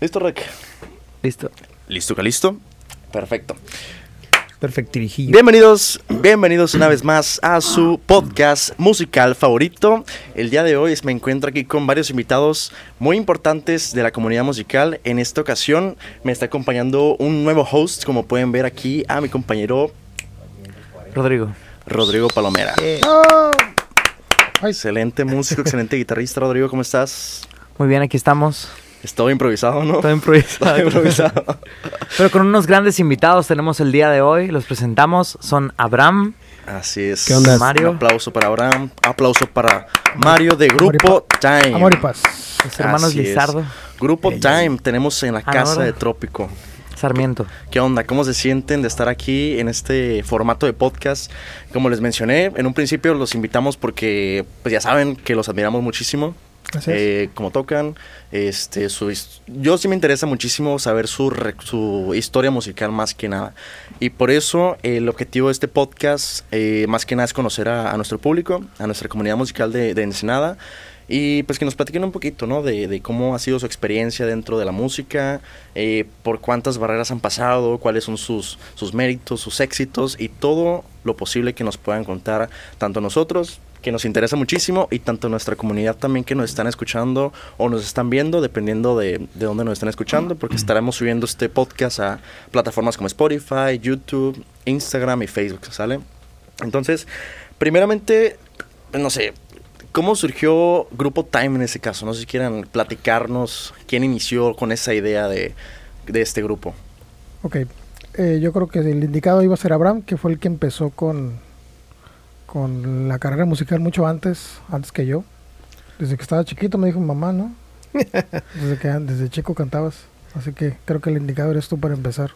¿Listo, Rec? Listo. ¿Listo, Calisto? Perfecto. Perfectirijillo. Bienvenidos, bienvenidos una vez más a su podcast musical favorito. El día de hoy me encuentro aquí con varios invitados muy importantes de la comunidad musical. En esta ocasión me está acompañando un nuevo host, como pueden ver aquí, a mi compañero Rodrigo. Rodrigo Palomera. Eh, Excelente músico, excelente guitarrista. Rodrigo, ¿cómo estás? Muy bien, aquí estamos. Es todo improvisado, ¿no? Todo improvisado. Todo improvisado. Pero con unos grandes invitados tenemos el día de hoy. Los presentamos. Son Abraham. Así es. ¿Qué onda? Mario. Un aplauso para Abraham. Aplauso para Mario de Grupo Time. Amor y paz. Los hermanos Así es. Lizardo. Grupo Time tenemos en la Ah, casa de. Trópico. Sarmiento. ¿Qué onda? ¿Cómo se sienten de estar aquí en este formato de podcast? Como les mencioné, en un principio los invitamos porque pues ya saben que los admiramos muchísimo. Eh, como tocan, este, su, yo sí me interesa muchísimo saber su, su historia musical más que nada. Y por eso el objetivo de este podcast eh, más que nada es conocer a, nuestro público, a nuestra comunidad musical de, de Ensenada. Y pues que nos platiquen un poquito, ¿no? De, de cómo ha sido su experiencia dentro de la música, eh, por cuántas barreras han pasado, cuáles son sus, sus méritos, sus éxitos y todo lo posible que nos puedan contar tanto nosotros, que nos interesa muchísimo, y tanto nuestra comunidad también que nos están escuchando o nos están viendo, dependiendo de, de dónde nos están escuchando, porque estaremos subiendo este podcast a plataformas como Spotify, YouTube, Instagram y Facebook, ¿sale? Entonces, primeramente, no sé, ¿cómo surgió Grupo Time en ese caso? No sé si quieran platicarnos quién inició con esa idea de, de este grupo. Ok. Eh, yo creo que el indicado iba a ser Abraham, que fue el que empezó con, con la carrera musical mucho antes, antes que yo. Desde que estaba chiquito me dijo mamá, ¿no? Desde que desde chico cantabas. Así que creo que el indicado eres tú para empezar.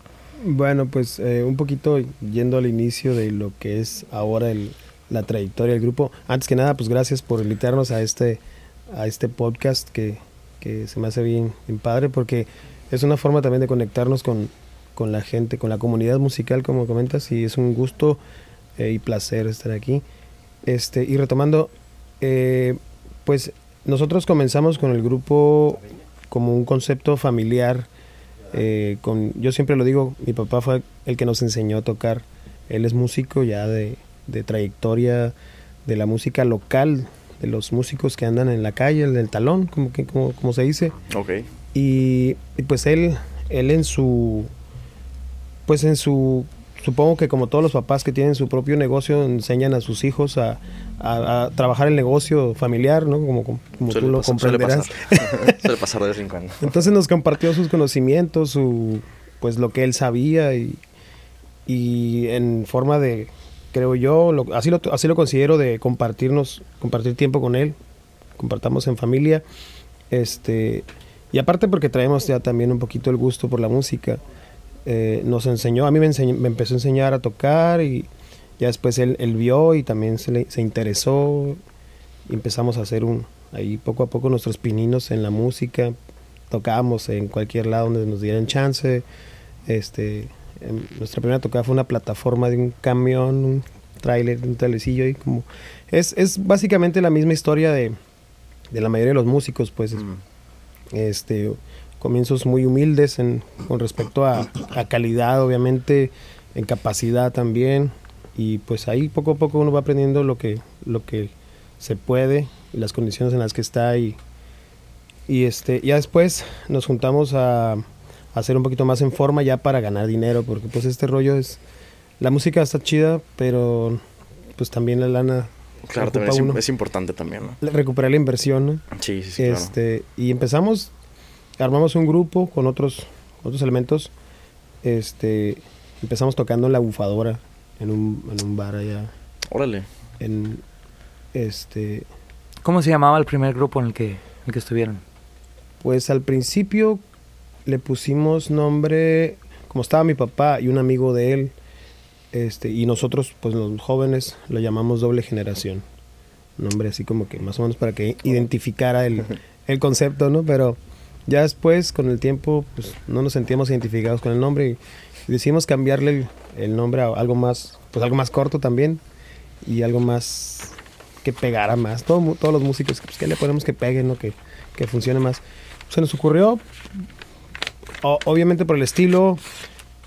Bueno, pues eh, un poquito yendo al inicio de lo que es ahora el- la trayectoria del grupo. Antes que nada, pues gracias por invitarnos a este, a este podcast que, que se me hace bien, bien padre porque es una forma también de conectarnos con, con la gente, con la comunidad musical, como comentas, y es un gusto eh, y placer estar aquí. Este, y retomando, eh, pues nosotros comenzamos con el grupo como un concepto familiar. eh, con, yo siempre lo digo, mi papá fue el que nos enseñó a tocar. Él es músico ya de, de trayectoria de la música local, de los músicos que andan en la calle, el del talón, como, que, como, como se dice. Ok. Y, y pues él, él en su, pues en su, supongo que como todos los papás que tienen su propio negocio, enseñan a sus hijos a, a- a trabajar el negocio familiar, ¿no? Como, como tú Suele lo pasar- suele comprenderás. pasar. Suele pasar de vez en cuando. Entonces nos compartió sus conocimientos, su, pues lo que él sabía y, y en forma de, creo yo, lo- así, lo, así lo considero de compartirnos, compartir tiempo con él, compartamos en familia, este, y aparte porque traemos ya también un poquito el gusto por la música, eh, nos enseñó, a mí me, enseñó- me empezó a enseñar a tocar y ya después él, él vio y también se, le- se interesó. Y empezamos a hacer un, ahí poco a poco nuestros pininos en la música, tocábamos en cualquier lado donde nos dieran chance, este, em, nuestra primera tocada fue una plataforma de un camión, un tráiler, un telecillo y como, es, es básicamente la misma historia de, de la mayoría de los músicos, pues, es- Mm. este comienzos muy humildes en, con respecto a, a calidad obviamente en capacidad también y pues ahí poco a poco uno va aprendiendo lo que lo que se puede y las condiciones en las que está y y este ya después nos juntamos a, a hacer un poquito más en forma ya para ganar dinero porque pues este rollo es la música está chida pero pues también la lana Claro, también es, es importante también, ¿no? recuperar la inversión ¿no? Sí, sí, sí, claro. este y empezamos armamos un grupo con otros otros elementos este empezamos tocando en la bufadora en un, en un bar allá Órale. en este ¿Cómo se llamaba el primer grupo en el que, en el que estuvieron? pues al principio le pusimos nombre como estaba mi papá y un amigo de él este y nosotros pues los jóvenes lo llamamos doble generación nombre así como que más o menos para que identificara el, el concepto no pero ya después con el tiempo pues no nos sentíamos identificados con el nombre y, decidimos cambiarle el, el nombre a algo más pues algo más corto también y algo más que pegara más. Todo todos los músicos pues, que le ponemos que peguen no que, que funcione más. Se nos ocurrió o- obviamente por el estilo,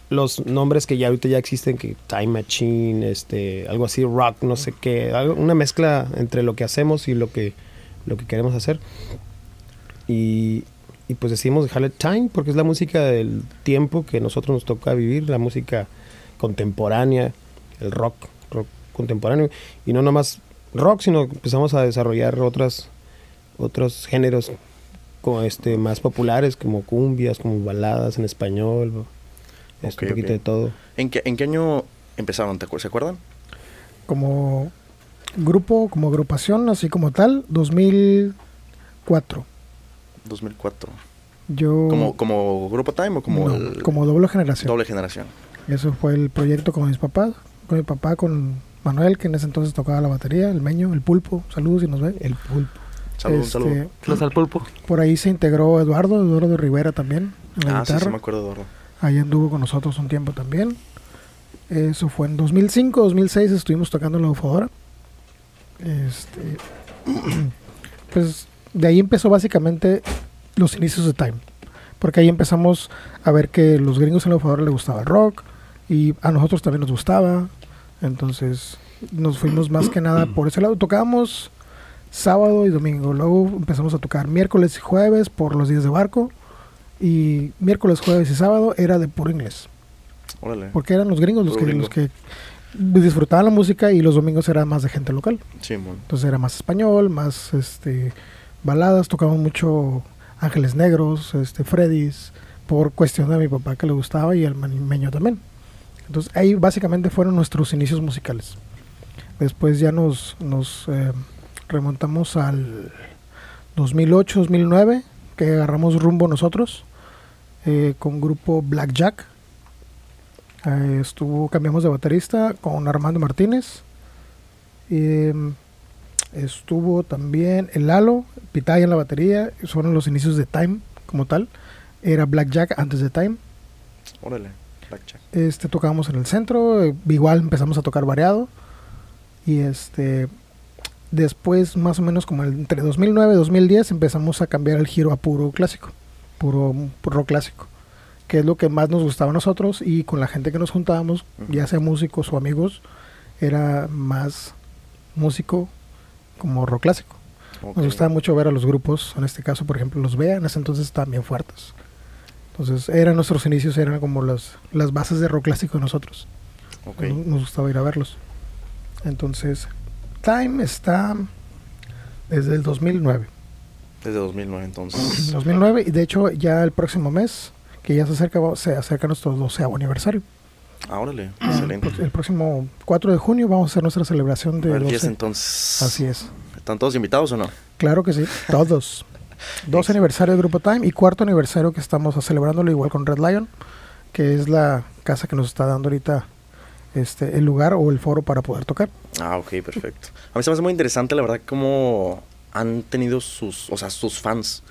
los nombres que ya ahorita ya existen, que Time Machine, este, algo así, rock, no sé qué, algo- una mezcla entre lo que hacemos y lo que, lo que queremos hacer. Y, y pues decidimos dejarle Time porque es la música del tiempo que nosotros nos toca vivir, la música contemporánea, el rock, rock contemporáneo. Y no nomás rock, sino que empezamos a desarrollar otras, otros géneros como este, más populares, como cumbias, como baladas en español, este, un poquito de todo. ¿En qué, ¿En qué año empezaron? ¿Te acuer- ¿Se acuerdan? Como grupo, como agrupación, así como tal, 2004. 2004. Yo ¿Como, como Grupo Time o como, no, el- como doble generación. doble generación? Eso fue el proyecto con mis papás, con mi papá, con Manuel, que en ese entonces tocaba la batería, el meño, el pulpo, saludos si nos ve. El pulpo. Saludos, Este, saludos. Los al pulpo. Por ahí se integró Eduardo, Eduardo Rivera también, en la Ah, sí, guitarra. sí, me acuerdo, Eduardo. Ahí anduvo con nosotros un tiempo también. Eso fue en 2005, 2006 estuvimos tocando en la Ufadora. Este, pues de ahí empezó básicamente los inicios de Time. Porque ahí empezamos a ver que los gringos en la Ufadora les gustaba el rock y a nosotros también nos gustaba. Entonces nos fuimos más que nada por ese lado. Tocábamos sábado y domingo. Luego empezamos a tocar miércoles y jueves por los días de barco. Y miércoles, jueves y sábado era de puro inglés. Órale. Porque eran los gringos los que, gringo. los que disfrutaban la música y los domingos era más de gente local. Sí. Entonces era más español, más este baladas, tocaban mucho Ángeles Negros, este Freddy's, por cuestión de mi papá que le gustaba y el meño también. Entonces ahí básicamente fueron nuestros inicios musicales. Después ya nos, nos eh, remontamos al 2008, 2009, que agarramos rumbo nosotros eh, con grupo Blackjack. Eh, estuvo, cambiamos de baterista con Armando Martínez. Em, estuvo también el Lalo, Pitaya en la batería. Fueron los inicios de Time como tal. Era Blackjack antes de Time. Órale. Blackjack. Este tocábamos en el centro, eh, igual empezamos a tocar variado. Y este después más o menos como entre 2009 y 2010 empezamos a cambiar el giro a puro clásico, puro, puro rock clásico, que es lo que más nos gustaba a nosotros y con la gente que nos juntábamos, ya sea músicos o amigos, era más músico como rock clásico. Ok. Nos gustaba mucho ver a los grupos, en este caso, por ejemplo, los Vea, en ese entonces estaban bien fuertes. Entonces, eran nuestros inicios, eran como las, las bases de rock clásico de nosotros. Ok. Nos, nos gustaba ir a verlos. Entonces, Time está desde el 2009. Desde 2009, entonces. 2009, y de hecho, ya el próximo mes, que ya se acerca, se acerca nuestro 12 aniversario. Ah, órale. El, Excelente. pro- el próximo 4 de junio vamos a hacer nuestra celebración de 12. fiesta, entonces. Así es. ¿Están todos invitados o no? Claro que sí, todos. Dos aniversario del Grupo Time y cuarto aniversario que estamos celebrándolo igual con Red Lion, que es la casa que nos está dando ahorita este el lugar o el foro para poder tocar. Ah, ok, perfecto. A mí se me hace muy interesante, la verdad, cómo han tenido sus, o sea, sus fans.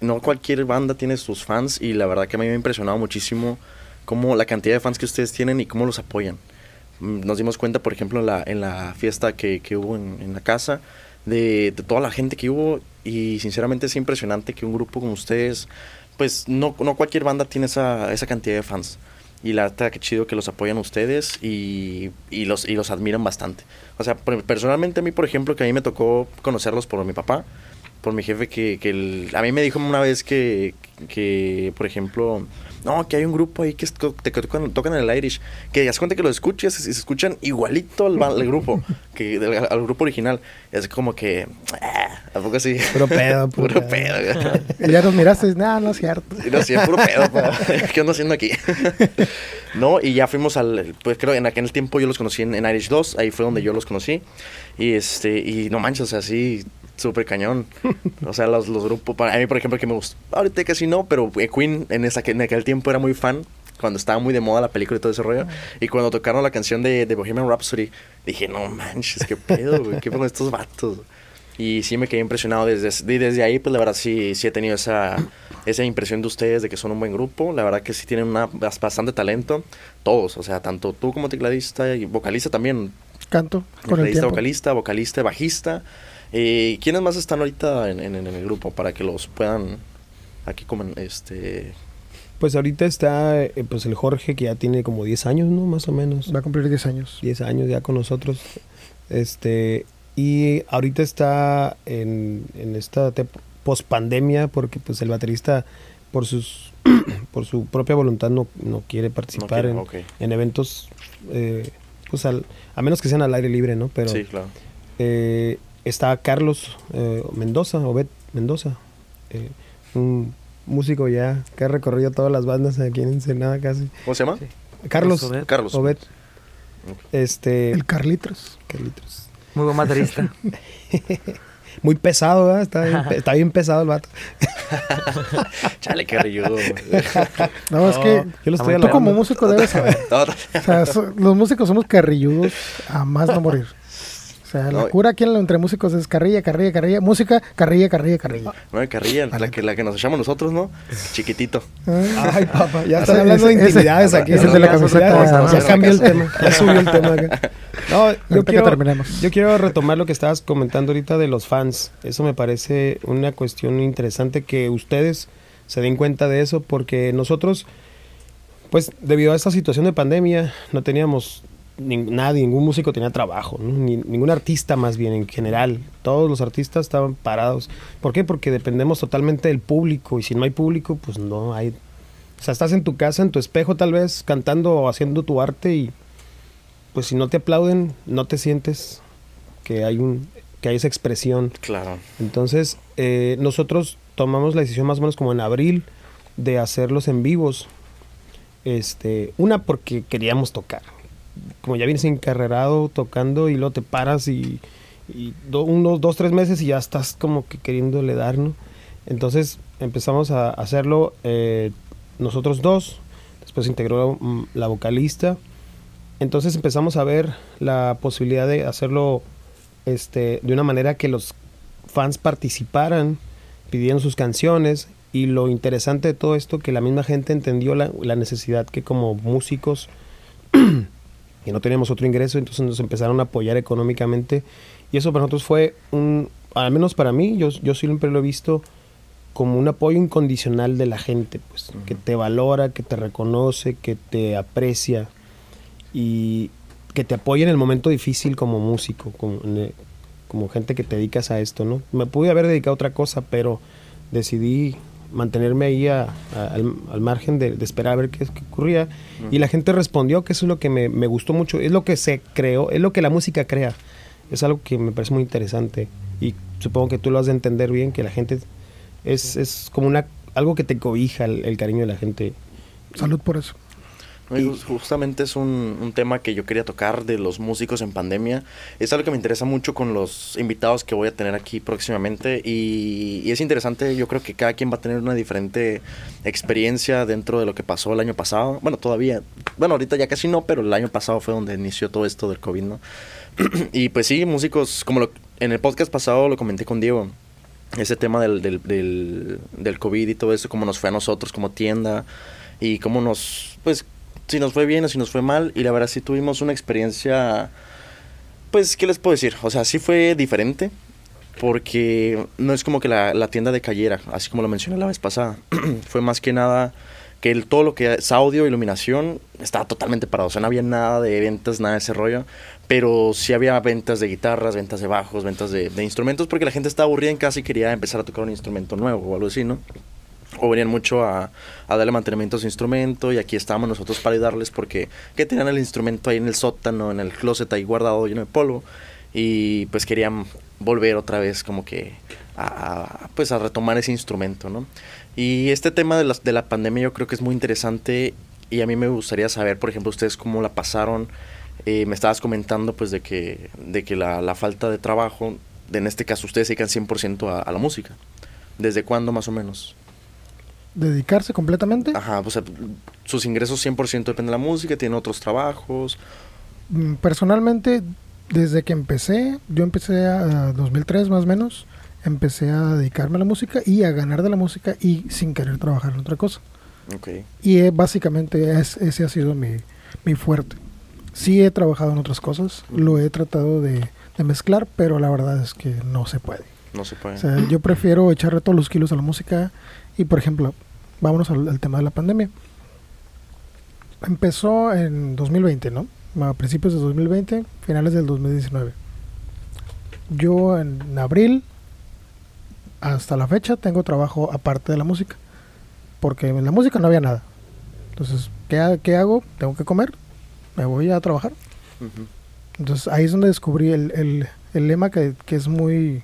No cualquier banda tiene sus fans y la verdad que a mí me ha impresionado muchísimo cómo la cantidad de fans que ustedes tienen y cómo los apoyan. Mm, Nos dimos cuenta, por ejemplo, en la, en la fiesta que, que hubo en, en la casa, de, de toda la gente que hubo y sinceramente es impresionante que un grupo como ustedes, pues no, no cualquier banda tiene esa, esa cantidad de fans. Y la verdad que chido que los apoyan ustedes y, y los, y los admiran bastante. O sea, per- personalmente a mí, por ejemplo, que a mí me tocó conocerlos por mi papá, por mi jefe, que, que el- a mí me dijo una vez que, que, por ejemplo, no, que hay un grupo ahí que, que tocan, tocan el Irish, que das cuenta que lo escuchas y se escuchan igualito al, grupo, que del- al, grupo original. Es como que, ah, ¿a poco así? Puro pedo, puro puro pedo. Y ya nos miraste dices, no, no es cierto. Y no, sí, es puro pedo, pa. ¿Qué ando haciendo aquí? no, y ya fuimos al, pues creo en aquel tiempo yo los conocí en, en Irish 2, ahí fue donde yo los conocí. Y este, y no manches, o sea, sí, súper cañón. O sea, los, los grupos, para mí, por ejemplo, que me gustó, ahorita casi no, pero eh, Queen en, esa, en aquel tiempo era muy fan, cuando estaba muy de moda la película y todo ese rollo. Y cuando tocaron la canción de, de Bohemian Rhapsody, dije, no manches, qué pedo, güey, qué con estos vatos. Y sí me quedé impresionado desde, y desde ahí, pues la verdad sí, sí he tenido esa, esa impresión de ustedes de que son un buen grupo. La verdad que sí tienen una, bas- bastante talento, todos, o sea, tanto tú como tecladista y vocalista también. Canto con el Tecladista, tiempo. vocalista, vocalista, bajista. Eh, ¿Quiénes más están ahorita en, en- en el grupo para que los puedan aquí como este Pues ahorita está eh, pues el Jorge que ya tiene como 10 años, ¿no? Más o menos. Va a cumplir 10 años. 10 años ya con nosotros. Este, y ahorita está en, en esta post pandemia porque pues el baterista por sus por su propia voluntad no, no quiere participar No quiere, en, ok. en eventos eh, pues al- a menos que sean al aire libre, ¿no? Pero Sí, claro. eh, está Carlos eh, Mendoza, Obed Mendoza, eh, un músico ya que ha recorrido todas las bandas aquí en Ensenada casi. ¿Cómo se llama? Sí. Carlos, Obed. Carlos. Obed. Este, El Carlitos. Carlitos. Muy buen baterista. Muy pesado, ¿verdad? Está bien, está bien pesado el vato. Chale, qué rilludo. No, es que Yo lo estoy Tú como músico debes saber. No, O sea, so- los músicos somos carrilludos a más no morir. O sea, la No. cura aquí entre músicos es carrilla, carrilla, carrilla. Música, carrilla, carrilla, carrilla. no carrilla, la que, la que nos echamos nosotros, ¿no? Chiquitito. Ah, Ay, papá, ya Ese- están hablando de ese- intimidades aquí. ese de la Ya- camiseta, ya- cambió el tema, ya subió el tema acá. No, yo quiero, terminemos. yo quiero retomar lo que estabas comentando ahorita de los fans. Eso me parece una cuestión interesante que ustedes se den cuenta de eso porque nosotros, pues debido a esta situación de pandemia, no teníamos nin- nadie, ningún músico tenía trabajo, ¿no? Ni- ningún artista más bien en general. Todos los artistas estaban parados. ¿Por qué? Porque dependemos totalmente del público y si no hay público, pues no hay... O sea, estás en tu casa, en tu espejo tal vez, cantando o haciendo tu arte y pues si no te aplauden, no te sientes que hay un que hay esa expresión. Claro. Entonces, eh, nosotros tomamos la decisión más o menos como en abril de hacerlos en vivos. Este, una porque queríamos tocar. Como ya vienes encarrerado tocando y luego te paras y, y do- unos dos, tres meses y ya estás como que queriéndole dar, ¿no? Entonces empezamos a hacerlo eh, nosotros dos, después integró mm, la vocalista. Entonces empezamos a ver la posibilidad de hacerlo este, de una manera que los fans participaran, pidieran sus canciones y lo interesante de todo esto que la misma gente entendió la, la necesidad que como músicos que no teníamos otro ingreso, entonces nos empezaron a apoyar económicamente y eso para nosotros fue un, al menos para mí, yo, yo siempre lo he visto como un apoyo incondicional de la gente, pues, que te valora, que te reconoce, que te aprecia y que te apoya en el momento difícil como músico, como, como gente que te dedicas a esto, ¿no? Me pude haber dedicado a otra cosa, pero decidí mantenerme ahí a- a- al, al margen de, de esperar a ver qué, qué ocurría. Y la gente respondió que eso es lo que me, me gustó mucho, es lo que se creó, es lo que la música crea. Es algo que me parece muy interesante y supongo que tú lo has de entender bien, que la gente es, es como una algo que te cobija el, el cariño de la gente. Salud por eso. Y justamente es un, un tema que yo quería tocar de los músicos en pandemia. Es algo que me interesa mucho con los invitados que voy a tener aquí próximamente. Y, y es interesante, yo creo que cada quien va a tener una diferente experiencia dentro de lo que pasó el año pasado. Bueno, todavía, bueno, ahorita ya casi no, pero el año pasado fue donde inició todo esto del COVID, ¿no? y pues sí, músicos, como lo- en el podcast pasado lo comenté con Diego, ese tema del, del, del, del COVID y todo eso, cómo nos fue a nosotros como tienda y cómo nos, pues, si nos fue bien o si nos fue mal. Y la verdad sí tuvimos una experiencia, pues, ¿qué les puedo decir? O sea, sí fue diferente porque no es como que la, la tienda decayera, así como lo mencioné la vez pasada. fue más que nada que el, todo lo que es audio, iluminación, estaba totalmente parado. O sea, no había nada de ventas, nada de ese rollo. Pero sí había ventas de guitarras, ventas de bajos, ventas de, instrumentos, porque la gente estaba aburrida en casa quería empezar a tocar un instrumento nuevo o algo así, ¿no? O venían mucho a, darle mantenimiento a su instrumento y aquí estábamos nosotros para ayudarles porque que tenían el instrumento ahí en el sótano, en el closet ahí guardado lleno de polvo y pues querían volver otra vez como que a, pues a retomar ese instrumento, ¿no? Y este tema de la, de la pandemia yo creo que es muy interesante y a mí me gustaría saber, por ejemplo, ustedes cómo la pasaron. Eh, me estabas comentando pues de que, de que la, falta de trabajo, en este caso ustedes se dedican 100% a, a la música. ¿Desde cuándo más o menos? Dedicarse completamente. Ajá, o sea, sus ingresos 100% dependen de la música, tienen otros trabajos. Mm, Personalmente, desde que empecé, yo empecé a, a 2003 más o menos, empecé a dedicarme a la música y a ganar de la música y sin querer trabajar en otra cosa. Ok. Y eh, básicamente es- ese ha sido mi, mi fuerte. Sí he trabajado en otras cosas, lo he tratado de, de mezclar, pero la verdad es que no se puede. No se puede. O sea, yo prefiero echarle todos los kilos a la música y, por ejemplo, vámonos al, al tema de la pandemia. Empezó en 2020, ¿no? A principios de 2020, finales del 2019. Yo en abril hasta la fecha tengo trabajo aparte de la música. Porque en la música no había nada. Entonces, ¿qué, qué hago? Tengo que comer. Me voy a trabajar. Ujú. Entonces ahí es donde descubrí el, el- el lema que, que es muy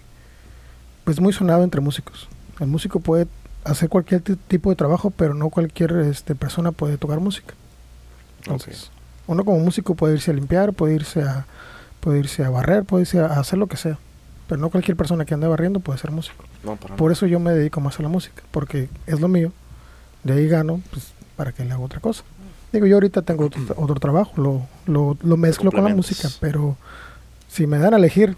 pues muy sonado entre músicos. El músico puede hacer cualquier ti- tipo de trabajo, pero no cualquier este, persona puede tocar música. Entonces, uno como músico puede irse a limpiar, puede irse a puede irse a barrer, puede irse a hacer lo que sea, pero no cualquier persona que ande barriendo puede ser músico. No, para Por eso yo me dedico más a la música, porque es lo mío. De ahí gano, pues, para que le haga otra cosa. Digo, yo ahorita tengo otro, otro trabajo, lo, lo, lo mezclo con la música, pero si me dan a elegir,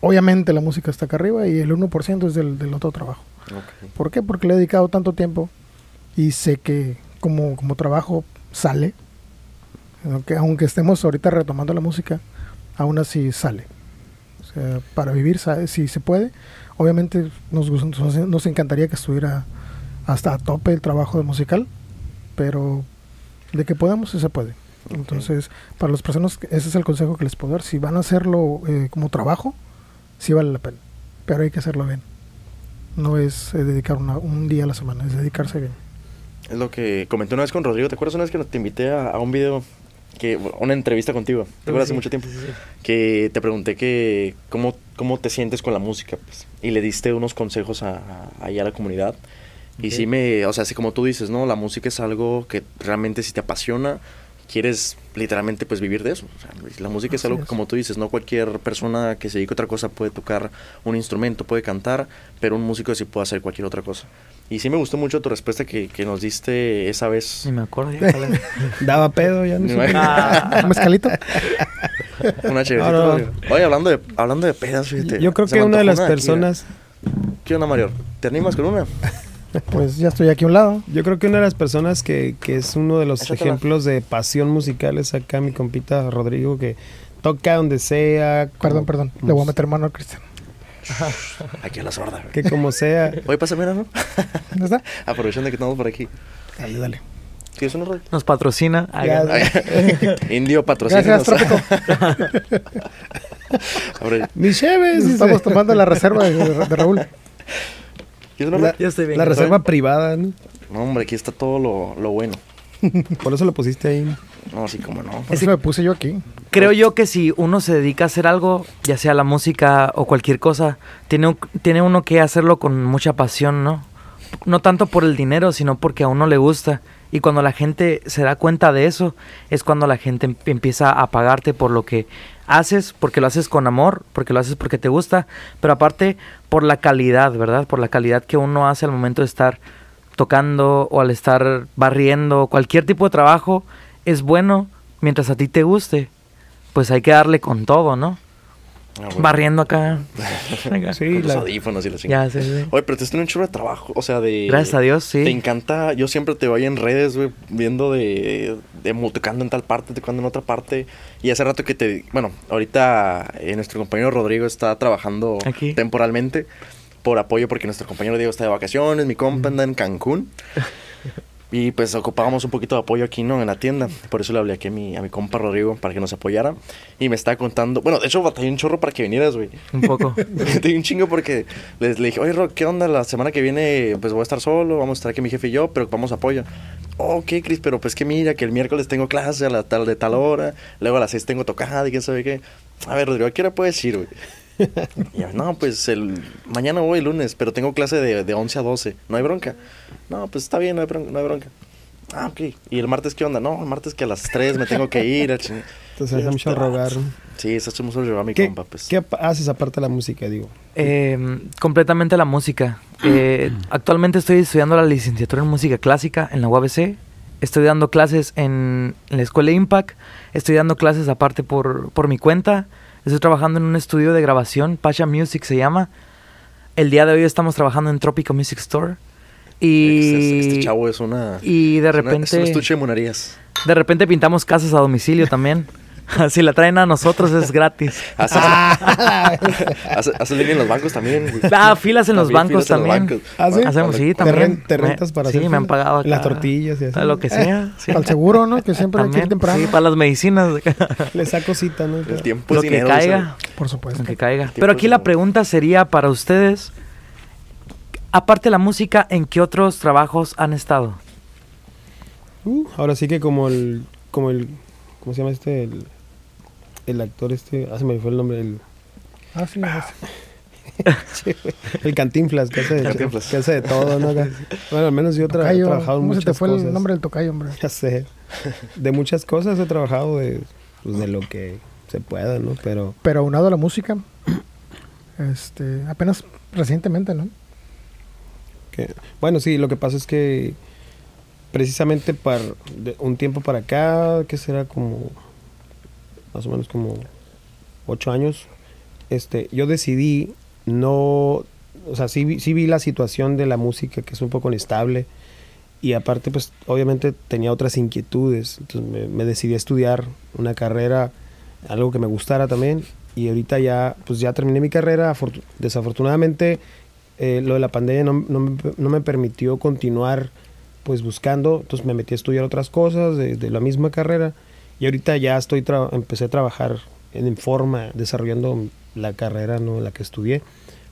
obviamente la música está acá arriba y el 1% es del, del otro trabajo. Ok. ¿Por qué? Porque le he dedicado tanto tiempo y sé que como, como trabajo sale, aunque, aunque estemos ahorita retomando la música, aún así sale. O sea, para vivir, si se puede, obviamente nos, nos, nos encantaría que estuviera hasta a tope el trabajo de musical, pero de que podamos, sí se puede. Entonces, para las personas, ese es el consejo que les puedo dar. Si van a hacerlo eh, como trabajo, sí vale la pena, pero hay que hacerlo bien. No es eh, dedicar una- un día a la semana, es dedicarse bien. Es lo que comenté una vez con Rodrigo. ¿Te acuerdas una vez que te invité a, a un video, que una entrevista contigo? ¿Te acuerdas hace Sí, mucho tiempo? sí, sí. Que te pregunté que cómo, cómo te sientes con la música, pues. Y le diste unos consejos a, a- a la comunidad. Y Ok. sí me, o sea, así como tú dices, ¿no? La música es algo que realmente si te apasiona, quieres literalmente pues vivir de eso. O sea, la música es Así algo que como tú dices, no cualquier persona que se dedique a otra cosa puede tocar un instrumento, puede cantar, pero un músico sí puede hacer cualquier otra cosa. Y sí me gustó mucho tu respuesta que, que nos diste esa vez. Ni me acuerdo ya. Daba pedo, ya no sé. Ah, ¿Un mezcalito? Una chévere. No, no. Oye, hablando de, hablando de pedas, fíjate. Yo creo que una de las aquí, personas, mira. ¿Qué onda, Mario? ¿Te animas con una? Pues ya estoy aquí a un lado. yo creo que una de las personas que, que es uno de los ejemplos de pasión musical es acá mi compita Rodrigo, que toca donde sea. Perdón, como- perdón. Le voy a meter mano a Cristian. Aquí a la sorda. Que como sea. Oye, pásame una, ¿no? ¿Dónde está? Aprovechando que estamos por aquí. Dale, dale. ¿Tienes una, Rodrigo? Nos patrocina. Ay, Ya, ay, Indio patrocina. Gracias, Trópico. Mis cheves. Estamos tomando la reserva de, de Raúl. La, Yo estoy bien. la gracias. reserva privada, ¿no? No, hombre, aquí está todo lo, lo bueno. Por eso lo pusiste ahí. No, así como no. Por eso me puse yo aquí. Creo yo que si uno se dedica a hacer algo, ya sea la música o cualquier cosa, tiene, un- tiene uno que hacerlo con mucha pasión, ¿no? No tanto por el dinero, sino porque a uno le gusta. Y cuando la gente se da cuenta de eso, es cuando la gente em- empieza a pagarte por lo que haces, porque lo haces con amor, porque lo haces porque te gusta, pero aparte por la calidad, ¿verdad? Por la calidad que uno hace al momento de estar tocando o al estar barriendo, cualquier tipo de trabajo es bueno mientras a ti te guste. Pues hay que darle con todo, ¿no? Ah, bueno. Barriendo acá. Venga. Sí, Con los la- audífonos y la chingada. Ya, sí, sí. Oye, pero te teniendo un chorro de trabajo. O sea, de. Gracias a Dios, sí. Te encanta. Yo siempre te voy en redes, güey, viendo de, de tocando en tal parte, tocando en otra parte. Y hace rato que te. Bueno, ahorita eh, nuestro compañero Rodrigo está trabajando Aquí. temporalmente por apoyo, porque nuestro compañero Diego está de vacaciones, mi compa anda en Cancún. Y pues ocupábamos un poquito de apoyo aquí, ¿no? En la tienda. Por eso le hablé aquí a mi, a mi compa Rodrigo para que nos apoyara. Y me estaba contando. Bueno, de hecho, batallé un chorro para que vinieras, güey. Un poco. Te di un chingo porque les, le dije, oye, Rock, ¿qué onda? La semana que viene, pues voy a estar solo, vamos a estar aquí mi jefe y yo, pero ocupamos apoyo. Oh, ok, Chris, pero pues que mira, que el miércoles tengo clase a la tal de tal hora, luego a las seis tengo tocada y quién sabe qué. A ver, Rodrigo, ¿a qué hora puedes ir, güey? Y yo, no, pues el mañana voy el lunes, pero tengo clase de, de 11 a 12. ¿No hay bronca? No, pues está bien, no hay bronca. No hay bronca. Ah, ok. ¿Y el martes qué onda? No, el martes que a las 3 me tengo que ir. Entonces hace mucho rogar. Sí, eso hacemos a mi ¿Qué, compa, pues. qué haces aparte de la música, digo? Eh, completamente la música. Eh, actualmente estoy estudiando la licenciatura en música clásica en la UABC. Estoy dando clases en, en la escuela Impact. Estoy dando clases aparte por, por mi cuenta. Estoy trabajando en un estudio de grabación, Pacha Music se llama. El día de hoy estamos trabajando en Tropical Music Store. Y, Este, este chavo es una. y de es una- repente, Es un estuche de monerías. de repente pintamos casas a domicilio también. si la traen a nosotros es gratis. Haces, Ah, haces- haces línea en los bancos también. güey. Ah, filas en los También bancos los también. bancos. ¿Ah, sí? Hacemos, sí, Te también. te rentas para Sí, hacer me han pagado acá. Las tortillas y así. Lo que sea. sí. Al seguro, ¿no? Que siempre hay que ir temprano. Sí, para las medicinas. Le saco cita, ¿no? El tiempo lo es que caiga. Por supuesto. Lo que caiga. Pero aquí la pregunta sería para ustedes, aparte de la música, ¿en qué otros trabajos han estado? Uh, ahora sí que como el, como el, ¿cómo se llama este? El, el actor este, ah, se me fue el nombre, el, Ah, sí, es- el Cantinflas, que hace de, Cantinflas. que hace de todo, ¿no? Bueno, al menos yo tra- he trabajado en ¿Cómo se muchas te fue cosas. el nombre del tocayo, hombre? Ya sé. De muchas cosas he trabajado de, pues, de lo que se pueda, ¿no? Pero Pero aunado a la música, este, apenas recientemente, ¿no? que, bueno, sí, lo que pasa es que precisamente para de un tiempo para acá, que será como más o menos como ocho años, este, yo decidí no, o sea, sí, sí vi la situación de la música que es un poco inestable y aparte, pues, obviamente tenía otras inquietudes, entonces me, decidí a estudiar una carrera, algo que me gustara también y ahorita ya, pues ya terminé mi carrera, afortu- desafortunadamente eh, lo de la pandemia no, no me, no me permitió continuar pues buscando, entonces me metí a estudiar otras cosas de, de la misma carrera y ahorita ya estoy tra- empecé a trabajar en, forma, desarrollando la carrera no la que estudié,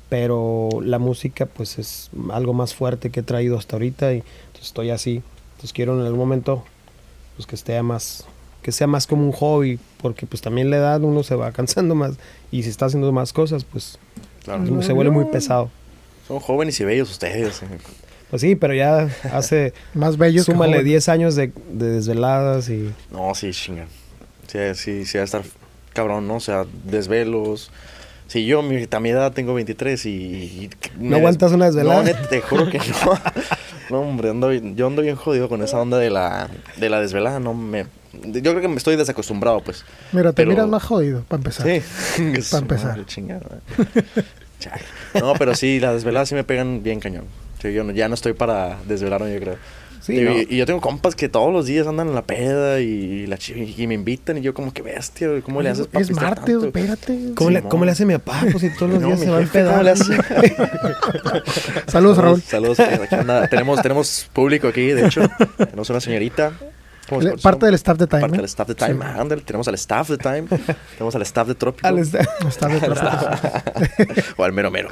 pero la música pues es algo más fuerte que he traído hasta ahorita y entonces estoy así, entonces quiero en algún momento pues que esté más que sea más como un hobby, porque pues también la edad uno se va cansando más y si está haciendo más cosas pues Claro. se vuelve muy pesado. Son jóvenes y bellos ustedes. Pues sí, pero ya hace Más bellos que Súmale jóvenes. 10 años de, de desveladas y... No, sí, chinga. Sí, sí, sí, va a estar cabrón, ¿no? O sea, desvelos. Sí, yo mi, a mi edad tengo 23 y... y me des- aguantas una desvelada? No, te juro que no. No, hombre, ando bien- yo ando bien jodido con esa onda de la, de la desvelada. No me... Yo creo que me estoy desacostumbrado, pues. Mira, te pero- miras más jodido, para empezar. Sí. Para empezar. Madre, chingada. Chale. No, pero sí, las desveladas sí me pegan bien cañón. Sí, yo no- ya no estoy para desvelarme, yo creo. Sí, y, ¿no? y yo tengo compas que todos los días andan en la peda y, la y me invitan y yo como que bestia, ¿cómo le haces para Es martes, tanto? espérate. ¿Cómo, le, Simón. ¿Cómo le hace mi papá? Pues si todos los No, días se va a jefe, ¿cómo empedar. le hace? Saludos, Raúl. Saludos. aquí anda. Tenemos, tenemos público aquí, de hecho. Tenemos una señorita. ¿Cómo se Le-? Parte del staff de Time. Parte ¿eh? del staff de Time. Sí. tenemos al staff de Time. tenemos al staff de Trópico. Al Staff de Trópico. o al mero mero.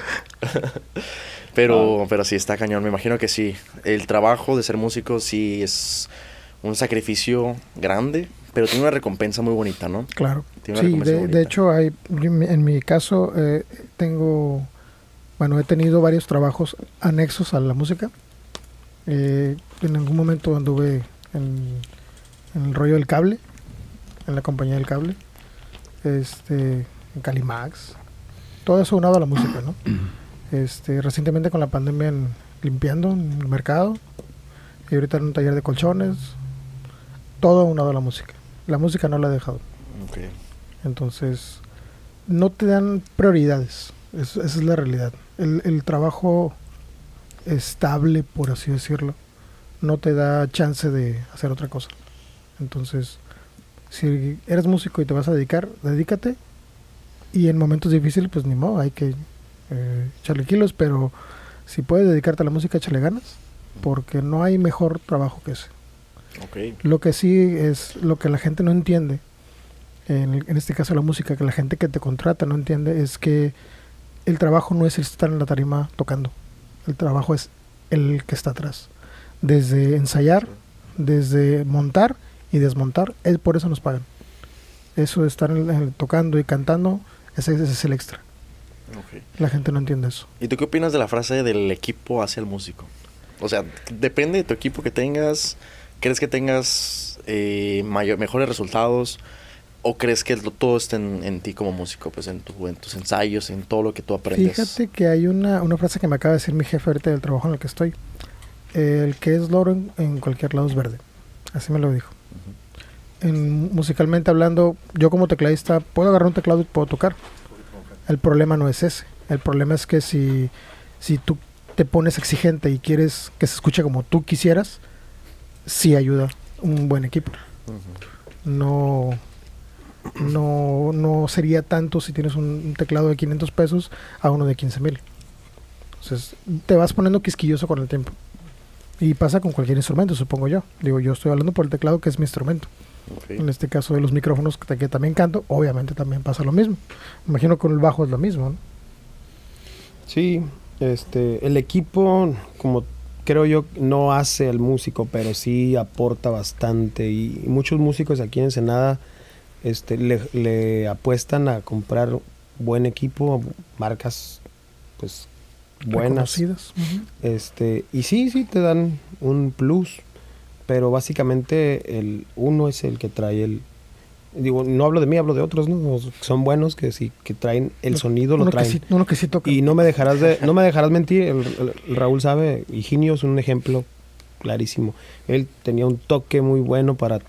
Pero, pero sí, está cañón. Me imagino que sí. El trabajo de ser músico sí es un sacrificio grande, pero tiene una recompensa muy bonita, ¿no? Claro. Tiene una Sí, de, hecho, hay, en mi- en mi caso, eh, tengo, bueno, he tenido varios trabajos anexos a la música. Eh, en algún momento anduve en, en el rollo del cable, en la compañía del cable, este, en Calimax, todo eso unado a la música, ¿no? Este, recientemente con la pandemia en- limpiando en el mercado y ahorita en un taller de colchones, todo unado a la música. La música no la he dejado. Entonces, no te dan prioridades. Es- esa es la realidad. El, el trabajo estable, por así decirlo, no te da chance de hacer otra cosa. Entonces, si eres músico y te vas a dedicar, dedícate. Y en momentos difíciles, pues ni modo, hay que eh, echarle kilos, pero si puedes dedicarte a la música, échale ganas, porque no hay mejor trabajo que ese. Lo que sí es lo que la gente no entiende, en, este caso la música, que la gente que te contrata no entiende, es que el trabajo no es el estar en la tarima tocando, el trabajo es el que está atrás. Desde ensayar, desde montar y desmontar, es por eso nos pagan. Eso de estar en- en- tocando y cantando, ese, ese es el extra. Ok. La gente no entiende eso. ¿Y tú qué opinas de la frase del equipo hacia el músico? O sea, depende de tu equipo que tengas. ¿Crees que tengas eh, mayor- mejores resultados? ¿O crees que todo está en, en ti como músico? Pues en, tu, en tus ensayos, en todo lo que tú aprendes. Fíjate que hay una, una frase que me acaba de decir mi jefe ahorita del trabajo en el que estoy. El que es loro en, en cualquier lado es verde. Así me lo dijo. En, musicalmente hablando, yo como tecladista puedo agarrar un teclado y puedo tocar. El problema no es ese. El problema es que si, si tú te pones exigente y quieres que se escuche como tú quisieras, sí ayuda un buen equipo. No, no, no sería tanto si tienes un, un teclado de 500 pesos a uno de 15 mil. Entonces, te vas poniendo quisquilloso con el tiempo. Y pasa con cualquier instrumento, supongo yo. Digo, yo estoy hablando por el teclado, que es mi instrumento. Ok. En este caso de los micrófonos, que, que también canto, obviamente también pasa lo mismo. Imagino con el bajo es lo mismo, ¿no? Sí, este, el equipo, como creo yo, no hace al músico, pero sí aporta bastante. Y, y muchos músicos aquí en Ensenada este, le, le apuestan a comprar buen equipo, marcas pues buenas. Reconocidas. Ujú. Este, y sí, sí te dan un plus, pero básicamente el uno es el que trae el digo, no hablo de mí, hablo de otros, ¿no? Son buenos que sí que traen el sonido lo que traen. sí, uno que sí toca. Y no me dejarás de no me dejarás mentir, el, el- el Raúl sabe, Higinio es un ejemplo clarísimo. Él tenía un toque muy bueno para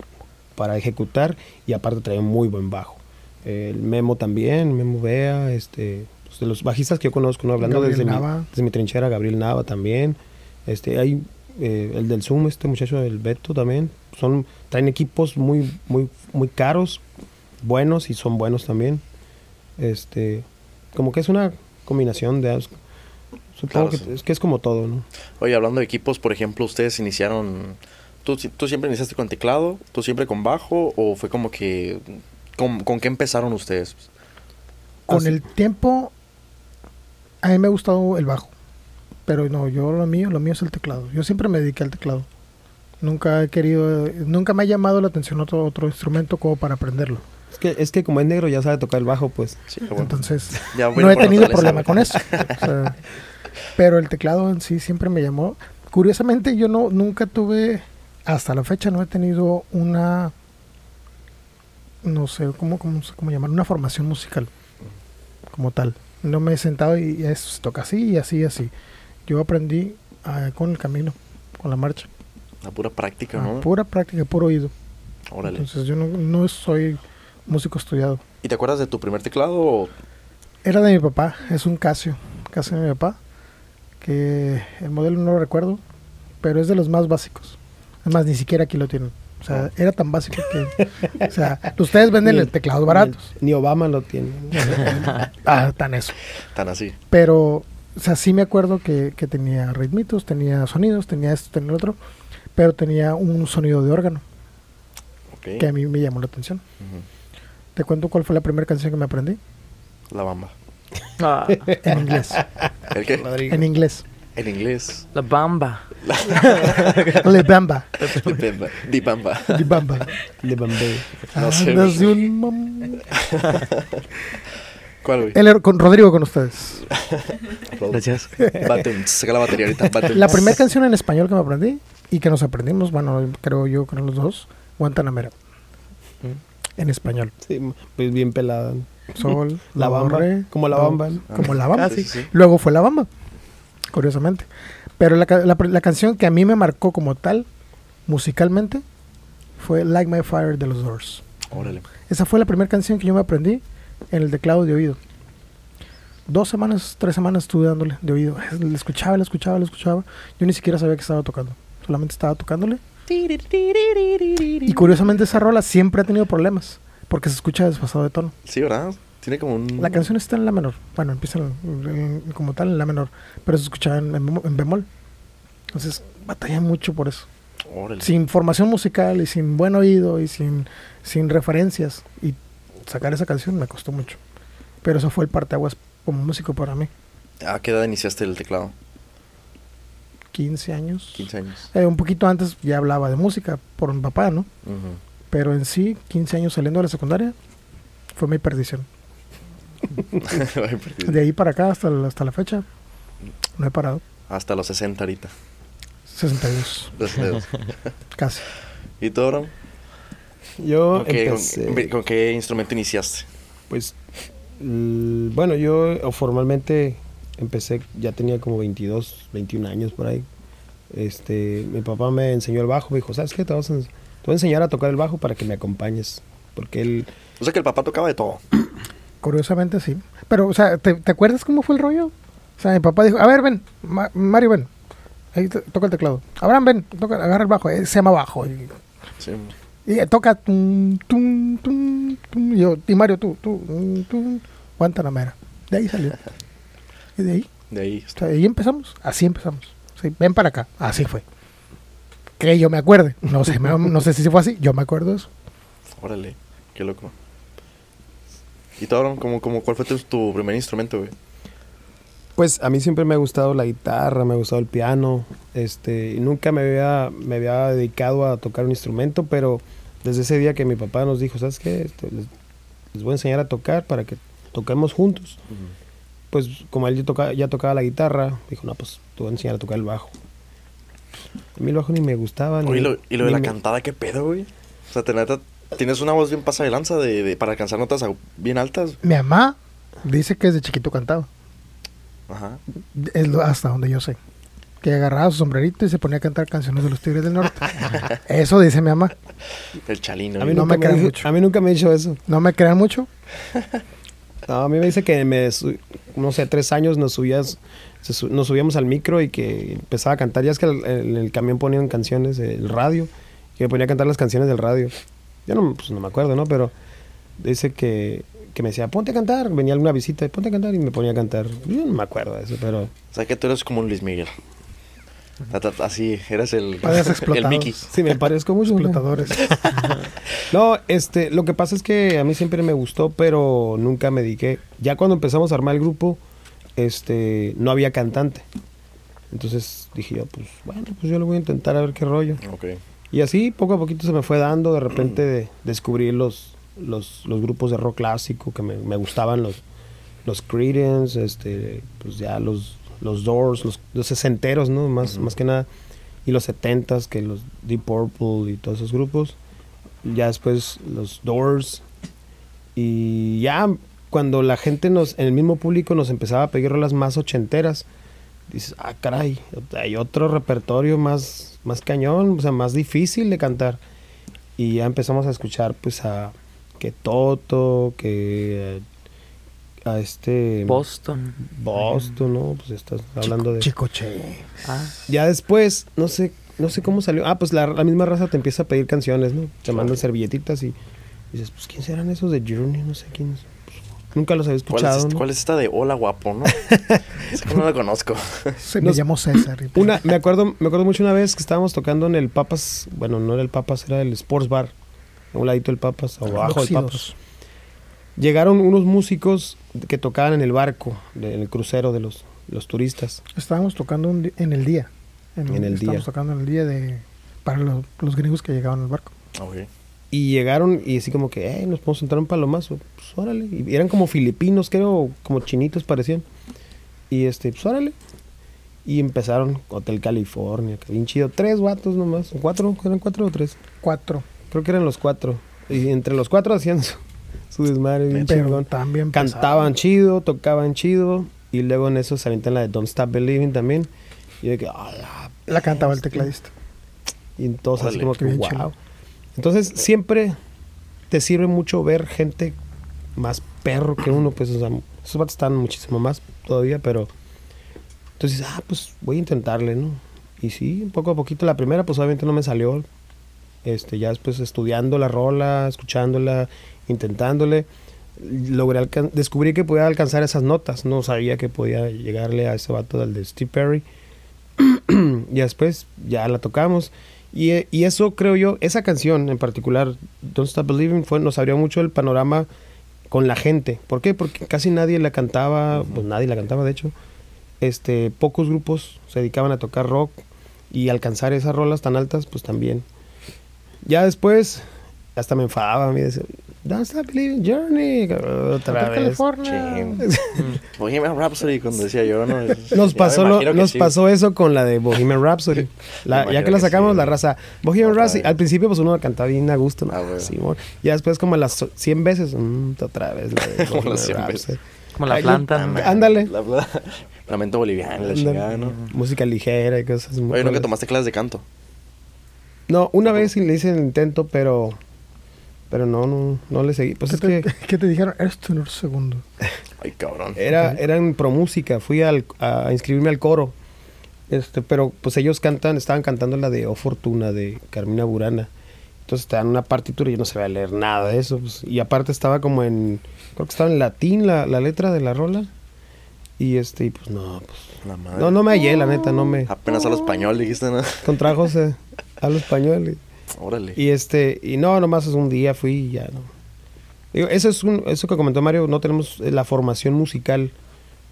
para ejecutar y aparte traía un muy buen bajo. El Memo también, Memo Bea, este pues, de los bajistas que yo conozco, ¿no? hablando Gabriel desde mi, desde mi trinchera, Gabriel Nava también. Este, hay eh, el del Zoom, este muchacho del Beto también. Son, traen equipos muy, muy, muy caros, buenos y son buenos también. Este, como que es una combinación de supongo Claro, que sí. es que es como todo, ¿no? Oye, hablando de equipos, por ejemplo, ustedes iniciaron. ¿Tú, tú siempre iniciaste con teclado? ¿Tú siempre con bajo? ¿O fue como que. ¿Con, con qué empezaron ustedes? Con Así- el tiempo, a mí me ha gustado el bajo. Pero no, yo lo mío, lo mío es el teclado. Yo siempre me dediqué al teclado. Nunca he querido, nunca me ha llamado la atención otro, otro instrumento como para aprenderlo. Es que, es que como es negro ya sabe tocar el bajo, pues. Sí, bueno. Entonces, Ya, no he tenido problema con eso. O sea, pero el teclado en sí siempre me llamó. Curiosamente, yo no nunca tuve, hasta la fecha, no he tenido una, no sé cómo, cómo, cómo llamar, una formación musical como tal. No me he sentado y eso se toca así y así y así. Yo aprendí ah, con el camino, con la marcha. La pura práctica, a ¿no? Pura práctica, puro oído. Órale. Entonces yo no, no soy músico estudiado. ¿Y te acuerdas de tu primer teclado? o- Era de mi papá, es un Casio, Casio de mi papá, que el modelo no lo recuerdo, pero es de los más básicos. Es más, ni siquiera aquí lo tienen. O sea, era tan básico que... O sea, ustedes venden el teclados ni baratos. Ni, Obama lo tiene. Ah, tan eso. Tan así. Pero, o sea, sí me acuerdo que, que tenía ritmitos, tenía sonidos, tenía esto, tenía lo otro, pero tenía un sonido de órgano Ok. que a mí me llamó la atención. Ujú. Te cuento cuál fue la primera canción que me aprendí. La bamba. Ah, En inglés. ¿El qué? Rodrigo. En inglés. En inglés. la bamba. Le bamba. Di bamba. Di bamba. Di bamba. Le Bambé. No sé, un ¿Cuál, güey? Él era con Rodrigo con ustedes. Gracias. Baten, saca la batería ahorita. La primera canción en español que me aprendí y que nos aprendimos, bueno, creo yo con los dos, Guantanamera. En español. Sí, pues bien pelada. Sol, La bamba. Como la bamba. ¿no? Como la bamba. Ah, sí, sí. Luego fue la bamba, curiosamente. Pero la, la, la canción que a mí me marcó como tal, musicalmente, fue Like My Fire de los Doors. Órale. Esa fue la primera canción que yo me aprendí en el teclado de oído. Dos semanas, tres semanas estuve dándole de oído. Le escuchaba, le escuchaba, le escuchaba. Yo ni siquiera sabía que estaba tocando. Solamente estaba tocándole. Y curiosamente esa rola siempre ha tenido problemas. Porque se escucha desfasado de tono. Sí, ¿verdad? Tiene como un... La canción está en la menor. Bueno, empieza en- en- como tal en la menor. Pero se escucha en, en bemo- en bemol. Entonces batalla mucho por eso. Órale. Sin formación musical y sin buen oído y sin, sin referencias. Y sacar esa canción me costó mucho. Pero eso fue el parteaguas como músico para mí. ¿A qué edad iniciaste el teclado? 15 años. 15 años. Eh, un poquito antes ya hablaba de música por mi papá, ¿no? Pero en sí, 15 años saliendo de la secundaria, fue mi perdición. De ahí para acá hasta la, hasta la fecha, no he parado. Hasta los 60 ahorita. 62, Los dedos. casi. ¿Y tú, Abraham? Yo ¿Con qué, empecé, con- con qué instrumento iniciaste? pues, bueno, yo formalmente empecé, ya tenía como 22, 21 años por ahí. Este, mi papá me enseñó el bajo, me dijo, ¿sabes qué? Te, vas a te voy a enseñar a tocar el bajo para que me acompañes. Porque él, O sea que el papá tocaba de todo. Curiosamente sí. Pero, o sea, ¿te, te acuerdas cómo fue el rollo? O sea, mi papá dijo, a ver, ven, Ma- Mario, ven. Ahí toca el teclado. Abraham, ven, toca, agarra el bajo. eh, se llama bajo. Y, Sí. Y toca. tum, tum, tum, tum. Y yo, y Mario, tú, tú, tum, tum, Guantanamera. De ahí salió. Y de ahí. De ahí. Empezamos. Así empezamos. Sí, ven para acá. Así fue. Que yo me acuerde. No sé, me- no sé si fue así. Yo me acuerdo de eso. Órale, qué loco. ¿Y tú, Aaron, ¿cómo, cómo, cuál fue tu, tu primer instrumento, güey? Pues a mí siempre me ha gustado la guitarra, me ha gustado el piano. Este, y nunca me había, me había dedicado a tocar un instrumento, pero desde ese día que mi papá nos dijo, ¿sabes qué? Este, les, les voy a enseñar a tocar para que toquemos juntos. Pues como él ya tocaba, ya tocaba la guitarra, dijo, no, pues te voy a enseñar a tocar el bajo. A mí el bajo ni me gustaba. Oye, ni- ¿y lo, y lo de la me- cantada, ¿qué pedo, güey? O sea, te neta, tienes una voz bien pasa de lanza de, de- para alcanzar notas bien altas. Mi mamá dice que desde chiquito cantaba. Ajá. Es lo- hasta donde yo sé. Que agarraba su sombrerito y se ponía a cantar canciones de los Tigres del Norte. Eso dice mi mamá. El chalino. A mí, no nunca me me crean dijo- mucho. a mí nunca me ha dicho eso. No me crean mucho. No, a mí me dice que me, no sé, tres años nos subías, se su- nos subíamos al micro y que empezaba a cantar. Ya es que el- en el, camión ponían canciones, el radio, que me ponía a cantar las canciones del radio. Yo no, pues, no me acuerdo, ¿no? Pero dice que, que me decía, ponte a cantar. Venía alguna visita, ponte a cantar y me ponía a cantar. Yo no me acuerdo de eso, pero... O sea, que tú eres como un Luis Miguel. Así, eres el, el. Mickey. Sí, me parezco mucho. ¿no? Explotadores. No, este, lo que pasa es que a mí siempre me gustó, pero nunca me dediqué. Ya cuando empezamos a armar el grupo, este, no había cantante. Entonces dije yo, pues bueno, pues yo lo voy a intentar a ver qué rollo. Ok. Y así poco a poquito se me fue dando, de repente de- descubrí los, los, los grupos de rock clásico que me, me gustaban, los, los Creedence, este, pues ya los, los Doors, los, los sesenteros, ¿no? Más, más que nada. Y los setentas, que los Deep Purple y todos esos grupos. Ya después los Doors. Y ya cuando la gente nos, en el mismo público nos empezaba a pedir rolas más ochenteras, dices, ah, caray, hay otro repertorio más, más cañón, o sea, más difícil de cantar. Y ya empezamos a escuchar, pues, a que Toto, que a este... Boston. Boston, ¿no? Pues estás hablando de... Chico Che. Ah, Ya después, no sé, no sé cómo salió. Ah, pues la, la misma raza te empieza a pedir canciones, ¿no? Te mandan servilletitas y dices, pues, ¿quién serán esos de Journey? No sé quién. Pues, nunca los había ¿Cuál, escuchado, es, ¿no? cuál es esta de Hola Guapo, no? es que no la conozco. Se Nos- me llamó César. Una, me acuerdo, me acuerdo mucho una vez que estábamos tocando en el Papas, bueno, no era el Papas, era el Sports Bar, a un ladito del Papas, o abajo del. Papas. Llegaron unos músicos que tocaban en el barco, de- en el crucero de los, los turistas. Estábamos tocando un en el día. En el estábamos día. tocando en el día de para los, los gringos que llegaban al barco. Y llegaron y así como que, eh, nos podemos sentar un palomazo. Pues órale. Y eran como filipinos, creo, como chinitos parecían. Y este, pues órale. Y empezaron Hotel California, que bien chido. Tres vatos nomás. ¿O ¿Cuatro? ¿Eran cuatro o tres? Cuatro. Creo que eran los cuatro. Y entre los cuatro hacían su, su desmadre bien chingón. también Cantaban chido, tocaban chido. Y luego en eso se aventan la de Don't Stop Believing también. Y de que, "Ah, la La cantaba el tecladista. y todos así como que, wow. chido. Entonces, siempre te sirve mucho ver gente más perro que uno, pues, o sea, esos vatos están muchísimo más todavía, pero entonces, ah, pues voy a intentarle, ¿no? Y sí, poco a poquito, la primera, pues obviamente no me salió. Este, ya después estudiando la rola, escuchándola, intentándole, logré descubrí que podía alcanzar esas notas. No sabía que podía llegarle a ese vato del de Steve Perry. y después ya la tocamos. Y, y eso creo yo, esa canción en particular, Don't Stop Believing, fue, nos abrió mucho el panorama con la gente. ¿Por qué? Porque casi nadie la cantaba, pues nadie la cantaba de hecho. Este, pocos grupos se dedicaban a tocar rock y alcanzar esas rolas tan altas, pues también. Ya después, hasta me enfadaba a mí decir, Don't Stop Believing Journey, otra vez. California. Bohemian Rhapsody, cuando decía yo, ¿no? Nos me pasó, lo- que nos sí. pasó eso con la de Bohemian Rhapsody. La- Me ya que la que sacamos, sí. la raza. Bohemian Otra Rhapsody, vez. al principio pues uno la cantaba bien a gusto. ¿no? Ah, bueno. Ya después como a las 100 veces, mm, otra vez la de Bohemian las 100 Rhapsody. veces. como la Ay, planta. ¿no? Ándale. La, la, lamento boliviano, la chingada, ¿no? Música ligera y cosas muy Oye, ¿nunca cool. tomaste clases de canto? No, una vez sí le hice el intento, pero pero no, no, no le seguí. Pues ¿Qué, es te, que qué te dijeron? Eres tu segundo. Ay, cabrón. era, era en pro música, fui al- a inscribirme al coro. Este, pero pues ellos cantan, estaban cantando la de Oh Fortuna de Carmina Burana. Entonces te dan una partitura y yo no sabía leer nada de eso. pues, y aparte estaba como en, creo que estaba en latín la, la letra de la rola. Y este, y pues no, pues, La madre. no, no me hallé, la neta, no me... Apenas hablo español, dijiste, ¿no? Contra José, hablo español. y- Órale. Y este, y no, nomás es un día fui y ya no. Digo, eso es un, eso que comentó Mario, no tenemos eh, la formación musical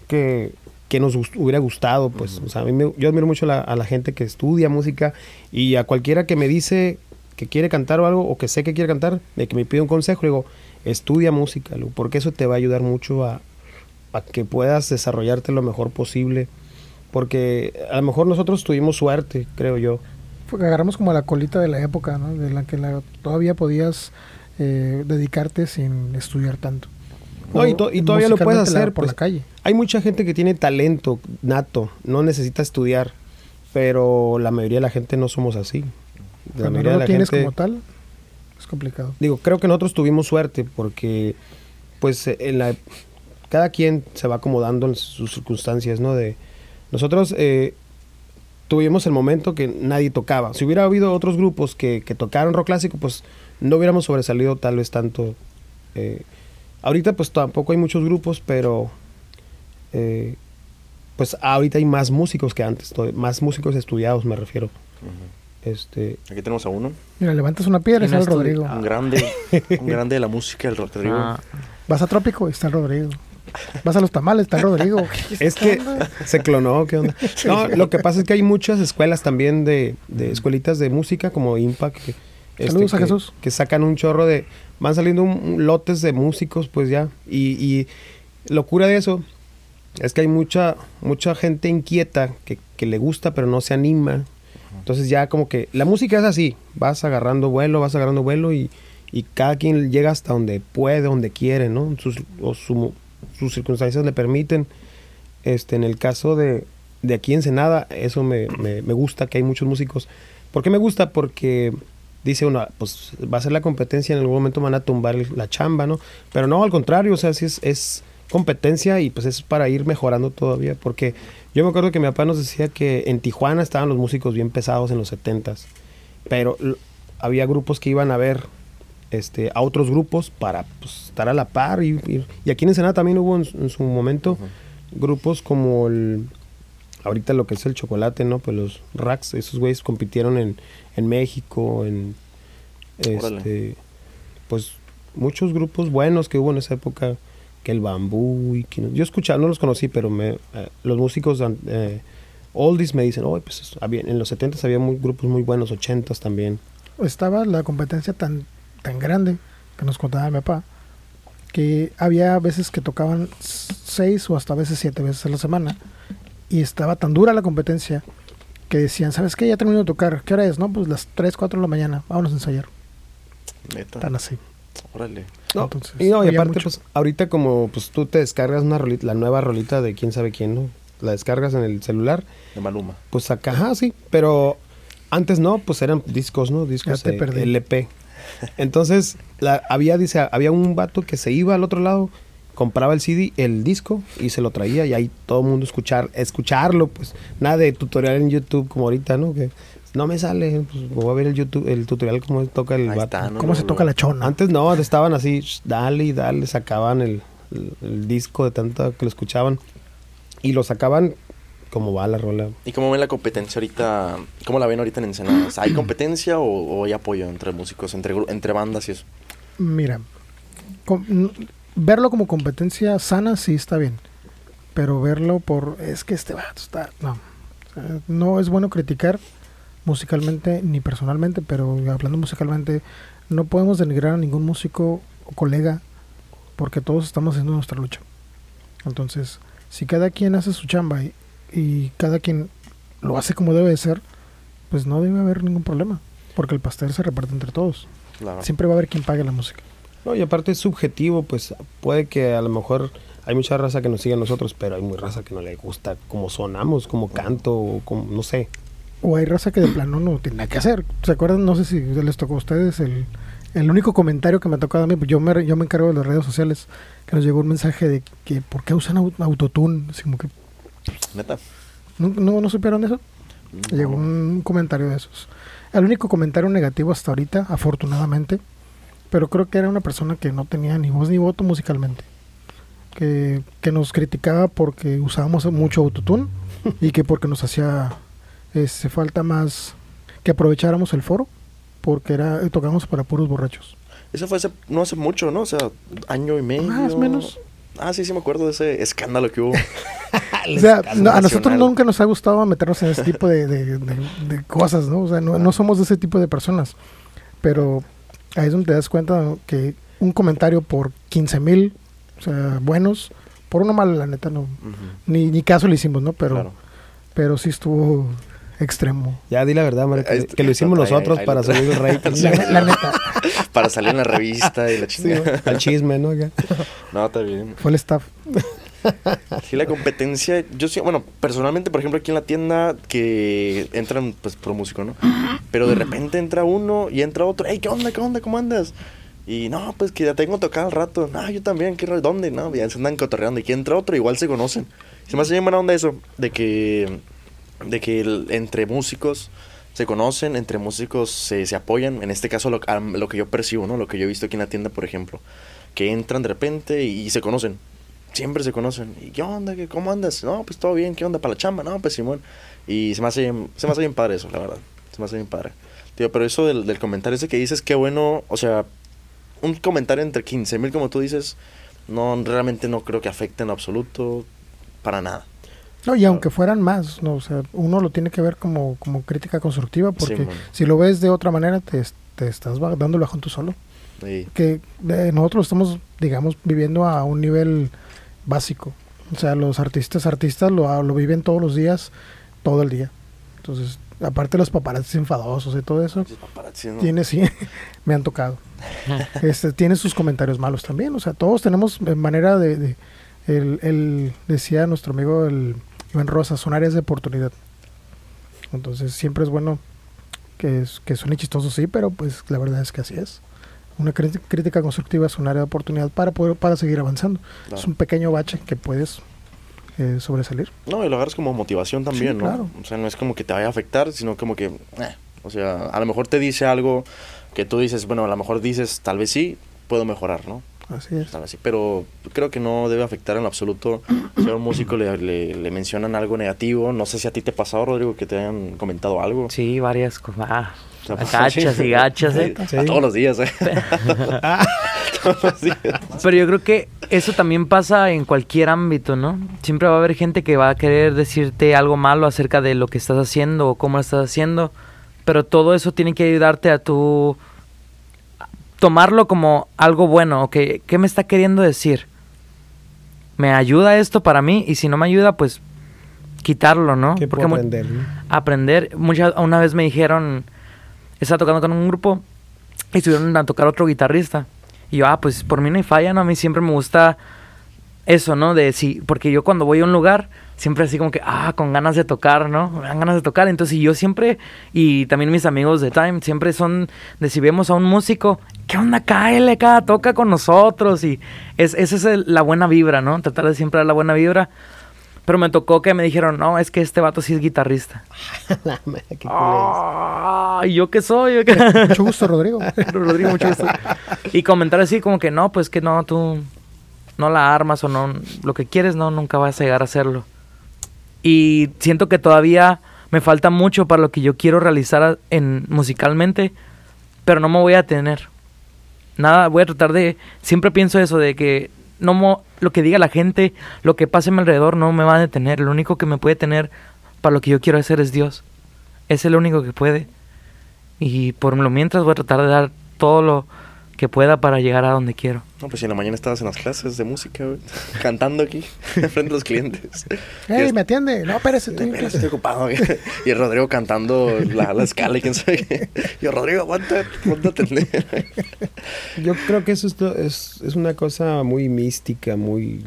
que, que nos gust- hubiera gustado, pues. O sea, a mí me- yo admiro mucho la- a la gente que estudia música y a cualquiera que me dice que quiere cantar o algo, o que sé que quiere cantar, de que me pide un consejo, le digo, estudia música, porque eso te va a ayudar mucho a, a que puedas desarrollarte lo mejor posible. Porque a lo mejor nosotros tuvimos suerte, creo yo. Que agarramos como la colita de la época, ¿no? De la que la- todavía podías eh, dedicarte sin estudiar tanto. No, y to- y todavía lo puedes la- hacer, por pues. la calle. Hay mucha gente que tiene talento nato, no necesita estudiar, pero la mayoría de la gente no somos así. La Cuando mayoría no de lo la tienes gente, como tal, es complicado. digo, creo que nosotros tuvimos suerte porque, pues, en la, cada quien se va acomodando en sus circunstancias, ¿no? De nosotros eh, tuvimos el momento que nadie tocaba. Si hubiera habido otros grupos que, que tocaron rock clásico, pues no hubiéramos sobresalido tal vez tanto. eh, ahorita pues tampoco hay muchos grupos, pero eh, pues ahorita hay más músicos que antes, más músicos estudiados me refiero. Este, Aquí tenemos a uno. Mira, levantas una piedra y ¿Quién está el? Rodrigo. Un grande, un grande de la música, el Rodrigo. Ah, Vas a Trópico y está el Rodrigo. Vas a los tamales, está Rodrigo. ¿Qué Es que onda? se clonó, ¿qué onda? No, lo que pasa es que hay muchas escuelas también de, de escuelitas de música como Impact. que, este, Saludos a que- Jesús. Que sacan un chorro de... Van saliendo un- un lotes de músicos, pues ya. Y, y locura de eso es que hay mucha, mucha gente inquieta que, que le gusta pero no se anima. Entonces ya como que... La música es así. Vas agarrando vuelo, vas agarrando vuelo y, y cada quien llega hasta donde puede, donde quiere, ¿no? Sus, o su- sus circunstancias le permiten. Este, en el caso de, de aquí en Ensenada, eso me, me- gusta, que hay muchos músicos. ¿Por qué me gusta? Porque dice uno, ah, pues va a ser la competencia, en algún momento me van a tumbar la chamba, ¿no? Pero no, al contrario, o sea, sí es, es competencia y pues es para ir mejorando todavía. Porque yo me acuerdo que mi papá nos decía que en Tijuana estaban los músicos bien pesados en los 70s, pero había grupos que iban a ver este, a otros grupos para pues, estar a la par. Y, y- y aquí en Ensenada también hubo en, su- en su momento grupos como el. Ahorita lo que es el chocolate, ¿no? Pues los racks, esos güeyes compitieron en, en México, en. Órale. Este. Pues muchos grupos buenos que hubo en esa época, que el bambú y que no- yo escuchaba, no los conocí, pero me, eh, los músicos eh, oldies me dicen, oh, pues es- había, en los 70s había muy, grupos muy buenos, 80s también. Estaba la competencia tan, tan grande que nos contaba mi papá que había veces que tocaban seis o hasta a veces siete veces a la semana y estaba tan dura la competencia que decían, ¿sabes qué? Ya termino de tocar. ¿Qué hora es? No, pues las 3, 4 de la mañana. Vámonos a ensayar. Neta. Tan así. Órale. No, Entonces, y no, y aparte, mucho. pues, ahorita como pues tú te descargas una rolita, la nueva rolita de quién sabe quién, ¿no? La descargas en el celular, De Maluma. pues acá, ajá, sí, pero antes no, pues eran discos, ¿no? Discos Ya te eh, perdí. LP. Entonces, la, había, dice, había un vato que se iba al otro lado, compraba el CD, el disco, y se lo traía, y ahí todo el mundo escuchar, escucharlo, pues, nada de tutorial en YouTube como ahorita, ¿no? Que no me sale, pues voy a ver el YouTube, el tutorial cómo toca el Ahí vato. está, ¿no? ¿Cómo se No, toca la chona? Antes no, estaban así, sh, dale y dale, sacaban el, el- el disco de tanto que lo escuchaban y lo sacaban como va la rola. ¿Y cómo ven la competencia ahorita? ¿Cómo la ven ahorita en Ensenada? ¿Hay competencia o, o hay apoyo entre músicos, entre, entre bandas y eso? Mira, verlo como competencia sana sí está bien, pero verlo por es que este vato está no, no es bueno criticar musicalmente ni personalmente, pero hablando musicalmente no podemos denigrar a ningún músico o colega porque todos estamos haciendo nuestra lucha. Entonces, si cada quien hace su chamba y, y cada quien lo hace como debe de ser, pues no debe haber ningún problema, porque el pastel se reparte entre todos. Claro. Siempre va a haber quien pague la música. No, y aparte es subjetivo, pues puede que a lo mejor hay mucha raza que nos sigue a nosotros, pero hay muy raza que no le gusta cómo sonamos, cómo canto, o como, no sé. O hay raza que de plano no tiene nada que hacer. ¿Se acuerdan? No sé si les tocó a ustedes el, el único comentario que me ha tocado a mí. pues Yo me, yo me encargo de las redes sociales. Que nos llegó un mensaje de que ¿por qué usan au- autotune? Así como que Neta. ¿no, no, no supieron eso? No. Llegó un comentario de esos. el único comentario negativo hasta ahorita, afortunadamente, pero creo que era una persona que no tenía ni voz ni voto musicalmente. Que, que nos criticaba porque usábamos mucho autotune y que porque nos hacía este, falta más que aprovecháramos el foro porque era tocábamos para puros borrachos. Eso fue hace, no hace mucho, ¿no? O sea, año y medio. Más o menos. Ah, sí, sí me acuerdo de ese escándalo que hubo. O sea, no, a nosotros nunca nos ha gustado meternos en ese tipo de, de- de- de cosas, ¿no? O sea, no, no somos de ese tipo de personas. Pero ahí es donde te das cuenta ¿no? que un comentario por 15 mil, o sea, buenos, por uno malo, la neta, no. Ujú, Ni, ni caso le hicimos, ¿no? Pero, claro. pero sí estuvo extremo. Ya di la verdad, Mario, que, Ahí- que lo hicimos nosotros ahí para subir el rating. La, la neta, Para salir en la revista y la Sí, al chisme, ¿no? No, está bien. fue el staff. Sí, la competencia, yo sí, bueno, personalmente, por ejemplo, aquí en la tienda que entran, pues, pro músico, ¿no? Pero de repente entra uno y entra otro, hey, ¿qué onda, qué onda, cómo andas? Y no, pues que ya tengo tocado al rato. No, yo también, ¿qué, ¿dónde? No, ya se andan cotorreando. Y que entra otro, igual se conocen. Se me hace bien buena onda eso, de que, de que el- entre músicos se conocen, entre músicos se, se apoyan. En este caso, lo, que yo percibo, ¿no? Lo que yo he visto aquí en la tienda, por ejemplo. Que entran de repente y, y se conocen. Siempre se conocen. ¿Y qué onda? ¿Qué, ¿Cómo andas? No, pues todo bien. ¿Qué onda? ¿Para la chamba? No, pues Simón. Y se me hace bien, se me hace bien padre eso, la verdad. Se me hace bien padre. Tío, pero eso del, del comentario ese que dices, qué bueno. O sea, un comentario entre 15 mil, como tú dices, no, realmente no creo que afecte en absoluto para nada. No, y aunque fueran más, no, o sea, uno lo tiene que ver como, como crítica constructiva, porque si lo ves de otra manera, te, te estás dando el bajón tú solo. Que eh, nosotros estamos, digamos, viviendo a un nivel básico. O sea, los artistas, artistas lo, lo viven todos los días, todo el día. Entonces, aparte los paparazzis enfadosos y todo eso, esos paparazzi, ¿no? tiene, sí, me han tocado. este, tiene sus comentarios malos también. O sea, todos tenemos eh, manera de... de- el, el- decía nuestro amigo el Iván Rosa, son áreas de oportunidad. Entonces siempre es bueno que, es- que suene chistoso, sí, pero pues la verdad es que así es. Una crí- crítica constructiva es un área de oportunidad para poder para seguir avanzando. Claro. Es un pequeño bache que puedes eh, sobresalir. No, y lo agarras como motivación también, Sí, ¿no? claro. O sea, no es como que te vaya a afectar, sino como que, eh, o sea, a lo mejor te dice algo que tú dices, bueno, a lo mejor dices, tal vez sí, puedo mejorar, ¿no? Así es. Tal vez sí, pero creo que no debe afectar en lo absoluto. Si a un músico le, le, le mencionan algo negativo, no sé si a ti te ha pasado, Rodrigo, que te hayan comentado algo. Sí, varias cosas. Ah, O sea, gachas y gachas, ¿eh? Sí, a todos los días, ¿eh? todos los días. Pero yo creo que eso también pasa en cualquier ámbito, ¿no? Siempre va a haber gente que va a querer decirte algo malo acerca de lo que estás haciendo o cómo lo estás haciendo, pero todo eso tiene que ayudarte a tu tomarlo como algo bueno, ¿ok? ¿Qué me está queriendo decir? ¿Me ayuda esto para mí? Y si no me ayuda, pues quitarlo, ¿no? ¿Qué mu- aprender? no? aprender. Mucha, una vez me dijeron, estaba tocando con un grupo y estuvieron a tocar otro guitarrista. Y yo, ah, pues por mí no hay falla, ¿no? A mí siempre me gusta eso, ¿no? De si, porque yo cuando voy a un lugar, siempre así como que, ah, con ganas de tocar, ¿no? Me dan ganas de tocar. Entonces, yo siempre, y también mis amigos de Time, siempre son de si vemos a un músico, ¿qué onda? Cáele acá, toca con nosotros. Y es, esa es el- la buena vibra, ¿no? Tratar de siempre dar la buena vibra. Pero me tocó que me dijeron, no, es que este vato sí es guitarrista. La madre, qué. Ah, ¿y yo qué soy? Mucho gusto, Rodrigo. Rodrigo, mucho gusto. Y comentar así como que no, pues que no, tú no la armas o no, lo que quieres, no, nunca vas a llegar a hacerlo. Y siento que todavía me falta mucho para lo que yo quiero realizar en musicalmente, pero no me voy a tener. Nada, voy a tratar de, siempre pienso eso, de que no mo- lo que diga la gente, lo que pase a mi alrededor no me va a detener. Lo único que me puede tener para lo que yo quiero hacer es Dios. Es el único que puede. Y por lo mientras voy a tratar de dar todo lo que pueda para llegar a donde quiero. No, pues si en la mañana estabas en las clases de música, güey, cantando aquí, frente a los clientes. ¡Ey, me atiende! No, espérese, estoy estoy ocupado. güey. Y el Rodrigo cantando la, la escala y quién sabe qué. Y yo, Rodrigo, aguanta, ponte a atender. Yo creo que eso es, es una cosa muy mística, muy,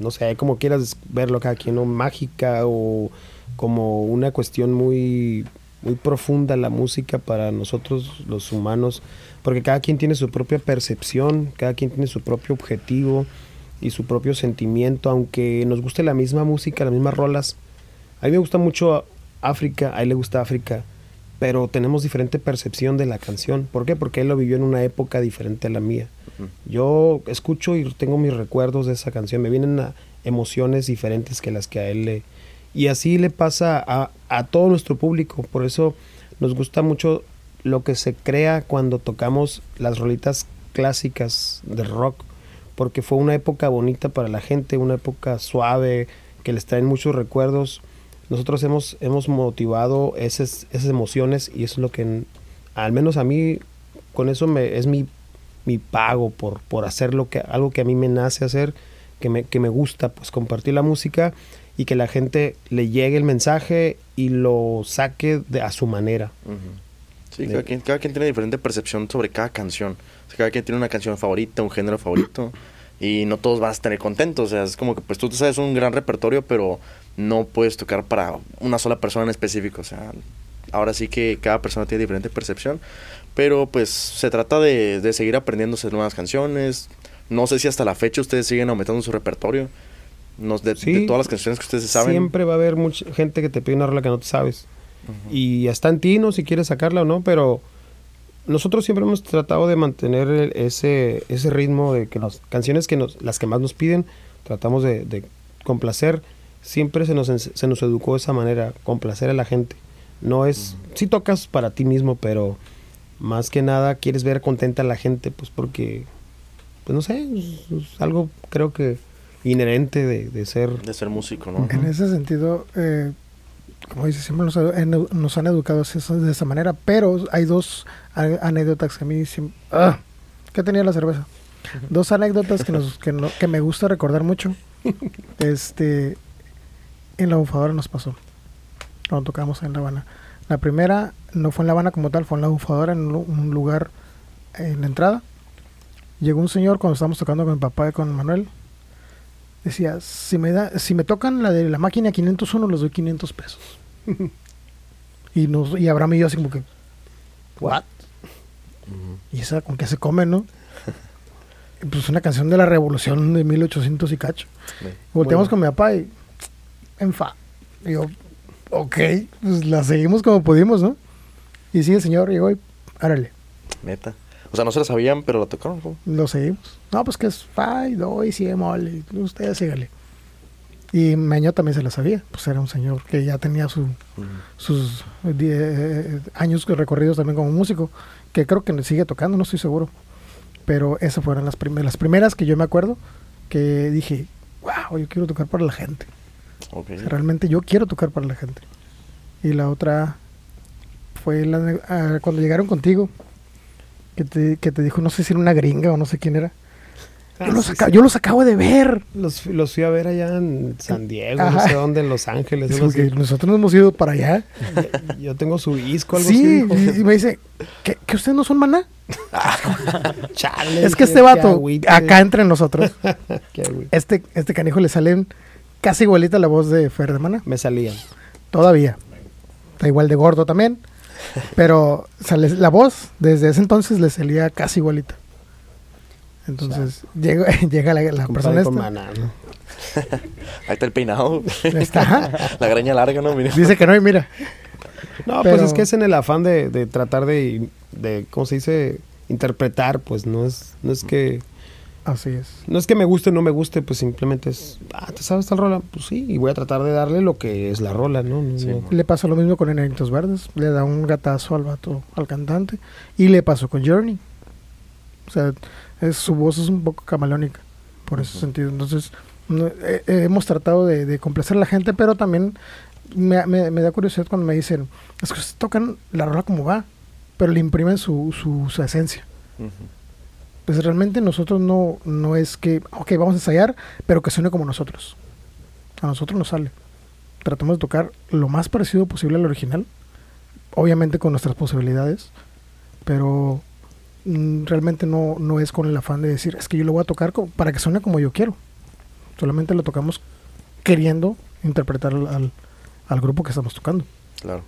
no sé, como quieras verlo cada quien, ¿no? mágica o como una cuestión muy, muy profunda la música para nosotros los humanos, porque cada quien tiene su propia percepción, cada quien tiene su propio objetivo y su propio sentimiento, aunque nos guste la misma música, las mismas rolas. A mí me gusta mucho África, a él le gusta África. pero tenemos diferente percepción de la canción. ¿Por qué? Porque él lo vivió en una época diferente a la mía. Yo escucho y tengo mis recuerdos de esa canción, me vienen a emociones diferentes que las que a él le... Y así le pasa a, a todo nuestro público, por eso nos gusta mucho lo que se crea cuando tocamos las rolitas clásicas de rock, porque fue una época bonita para la gente, una época suave, que les traen muchos recuerdos. Nosotros hemos, hemos motivado esas, esas emociones y es lo que, al menos a mí, con eso me, es mi, mi pago por, por hacer lo que, algo que a mí me nace hacer, que me, que me gusta, pues compartir la música y que la gente le llegue el mensaje y lo saque de, a su manera. Ujú. Sí, cada quien, cada quien tiene diferente percepción sobre cada canción. O sea, cada quien tiene una canción favorita, un género favorito. Y no todos vas a tener contentos. O sea, es como que pues tú te sabes un gran repertorio, pero no puedes tocar para una sola persona en específico. O sea, ahora sí que cada persona tiene diferente percepción. Pero pues se trata de, de seguir aprendiéndose nuevas canciones. No sé si hasta la fecha ustedes siguen aumentando su repertorio. No, de, Sí, de todas las canciones que ustedes saben. Siempre va a haber mucha gente que te pide una rola que no te sabes. Y está en ti, ¿no? Si quieres sacarla o no, pero nosotros siempre hemos tratado de mantener ese, ese ritmo de que las canciones que nos, las que más nos piden, tratamos de, de complacer. Siempre se nos, se nos educó de esa manera, complacer a la gente. No es, sí tocas para ti mismo, pero más que nada quieres ver contenta a la gente, pues porque, pues no sé, es, es algo creo que inherente de, de ser De ser músico, ¿no? En ese sentido, eh, como dices, siempre nos, han educado de esa manera, pero hay dos anécdotas que a mí siempre... ¡Ah! ¿Qué tenía la cerveza? Dos anécdotas que, nos, que, no- que me gusta recordar mucho. Este, en la bufadora nos pasó, cuando tocamos en La Habana. La primera no fue en La Habana como tal, fue en la bufadora, en un lugar en la entrada. Llegó un señor cuando estábamos tocando con mi papá y con Manuel. Decía, si me da, si me tocan la de la máquina 501, les doy 500 pesos. y nos, y Abraham y yo así como que, ¿what? Y esa con qué se come, ¿no? Pues una canción de la revolución de 1800 y cacho. Sí. Volteamos Bueno. con mi papá y, en fa. Y yo, ok, pues la seguimos como pudimos, ¿no? Y sí, el señor llegó y, árale, Neta. O sea, no se la sabían, pero la tocaron. ¿cómo? lo seguimos. No, pues que es fa y do y si bemol, y ustedes síganle. Y Meño también se la sabía, pues era un señor que ya tenía su, sus die- años recorridos también como músico, que creo que sigue tocando, no estoy seguro. Pero esas fueron las, primeras las primeras que yo me acuerdo que dije, wow, yo quiero tocar para la gente. Ok. O sea, realmente yo quiero tocar para la gente. Y la otra fue la, ah, cuando llegaron contigo, que te, que te dijo, no sé si era una gringa o no sé quién era. Yo, Ah, los, sí, sí. yo los acabo de ver. Los, los fui a ver allá en San Diego, Ajá. no sé dónde, en Los Ángeles. Es nosotros no hemos ido para allá. Yo tengo su disco, algo Sí, así. dijo. y, me dice, ¿que, que ustedes no son maná? Chale, Es que este vato, acá entre nosotros, este, este canijo le salen casi igualita la voz de Fer de Maná. Me salían. Todavía. Está igual de gordo también. Pero sale, la voz desde ese entonces le salía casi igualita. Entonces llega, llega la, la persona esta. maná, ¿no? Ahí está el peinado. Está. la greña larga, ¿no? Mira. Dice que no y mira. No, Pero- pues es que es en el afán de, de tratar de, de, ¿cómo se dice? Interpretar, pues no es, no es que, Así es. no es que me guste o no me guste, pues simplemente es, ah, ¿te sabes tal rola? Pues sí, y voy a tratar de darle lo que es la rola, ¿no? No- Sí, no- mo. Le pasó lo mismo con Enanitos Verdes. Le da un gatazo al vato, al cantante. Y le pasó con Journey. O sea, es- su voz es un poco camaleónica. Por ese Ujú. sentido. Entonces, no- eh, eh, hemos tratado de, de complacer a la gente, pero también me, me- me da curiosidad cuando me dicen, es que ustedes tocan la rola como va, pero le imprimen su, su, su esencia. Ujú. Pues realmente nosotros no, no es que, ok, vamos a ensayar, pero que suene como nosotros. A nosotros nos sale. Tratamos de tocar lo más parecido posible al original, obviamente con nuestras posibilidades, pero mm, realmente no, no es con el afán de decir, es que yo lo voy a tocar para que suene como yo quiero. Solamente lo tocamos queriendo interpretar al, al- al grupo que estamos tocando. Claro.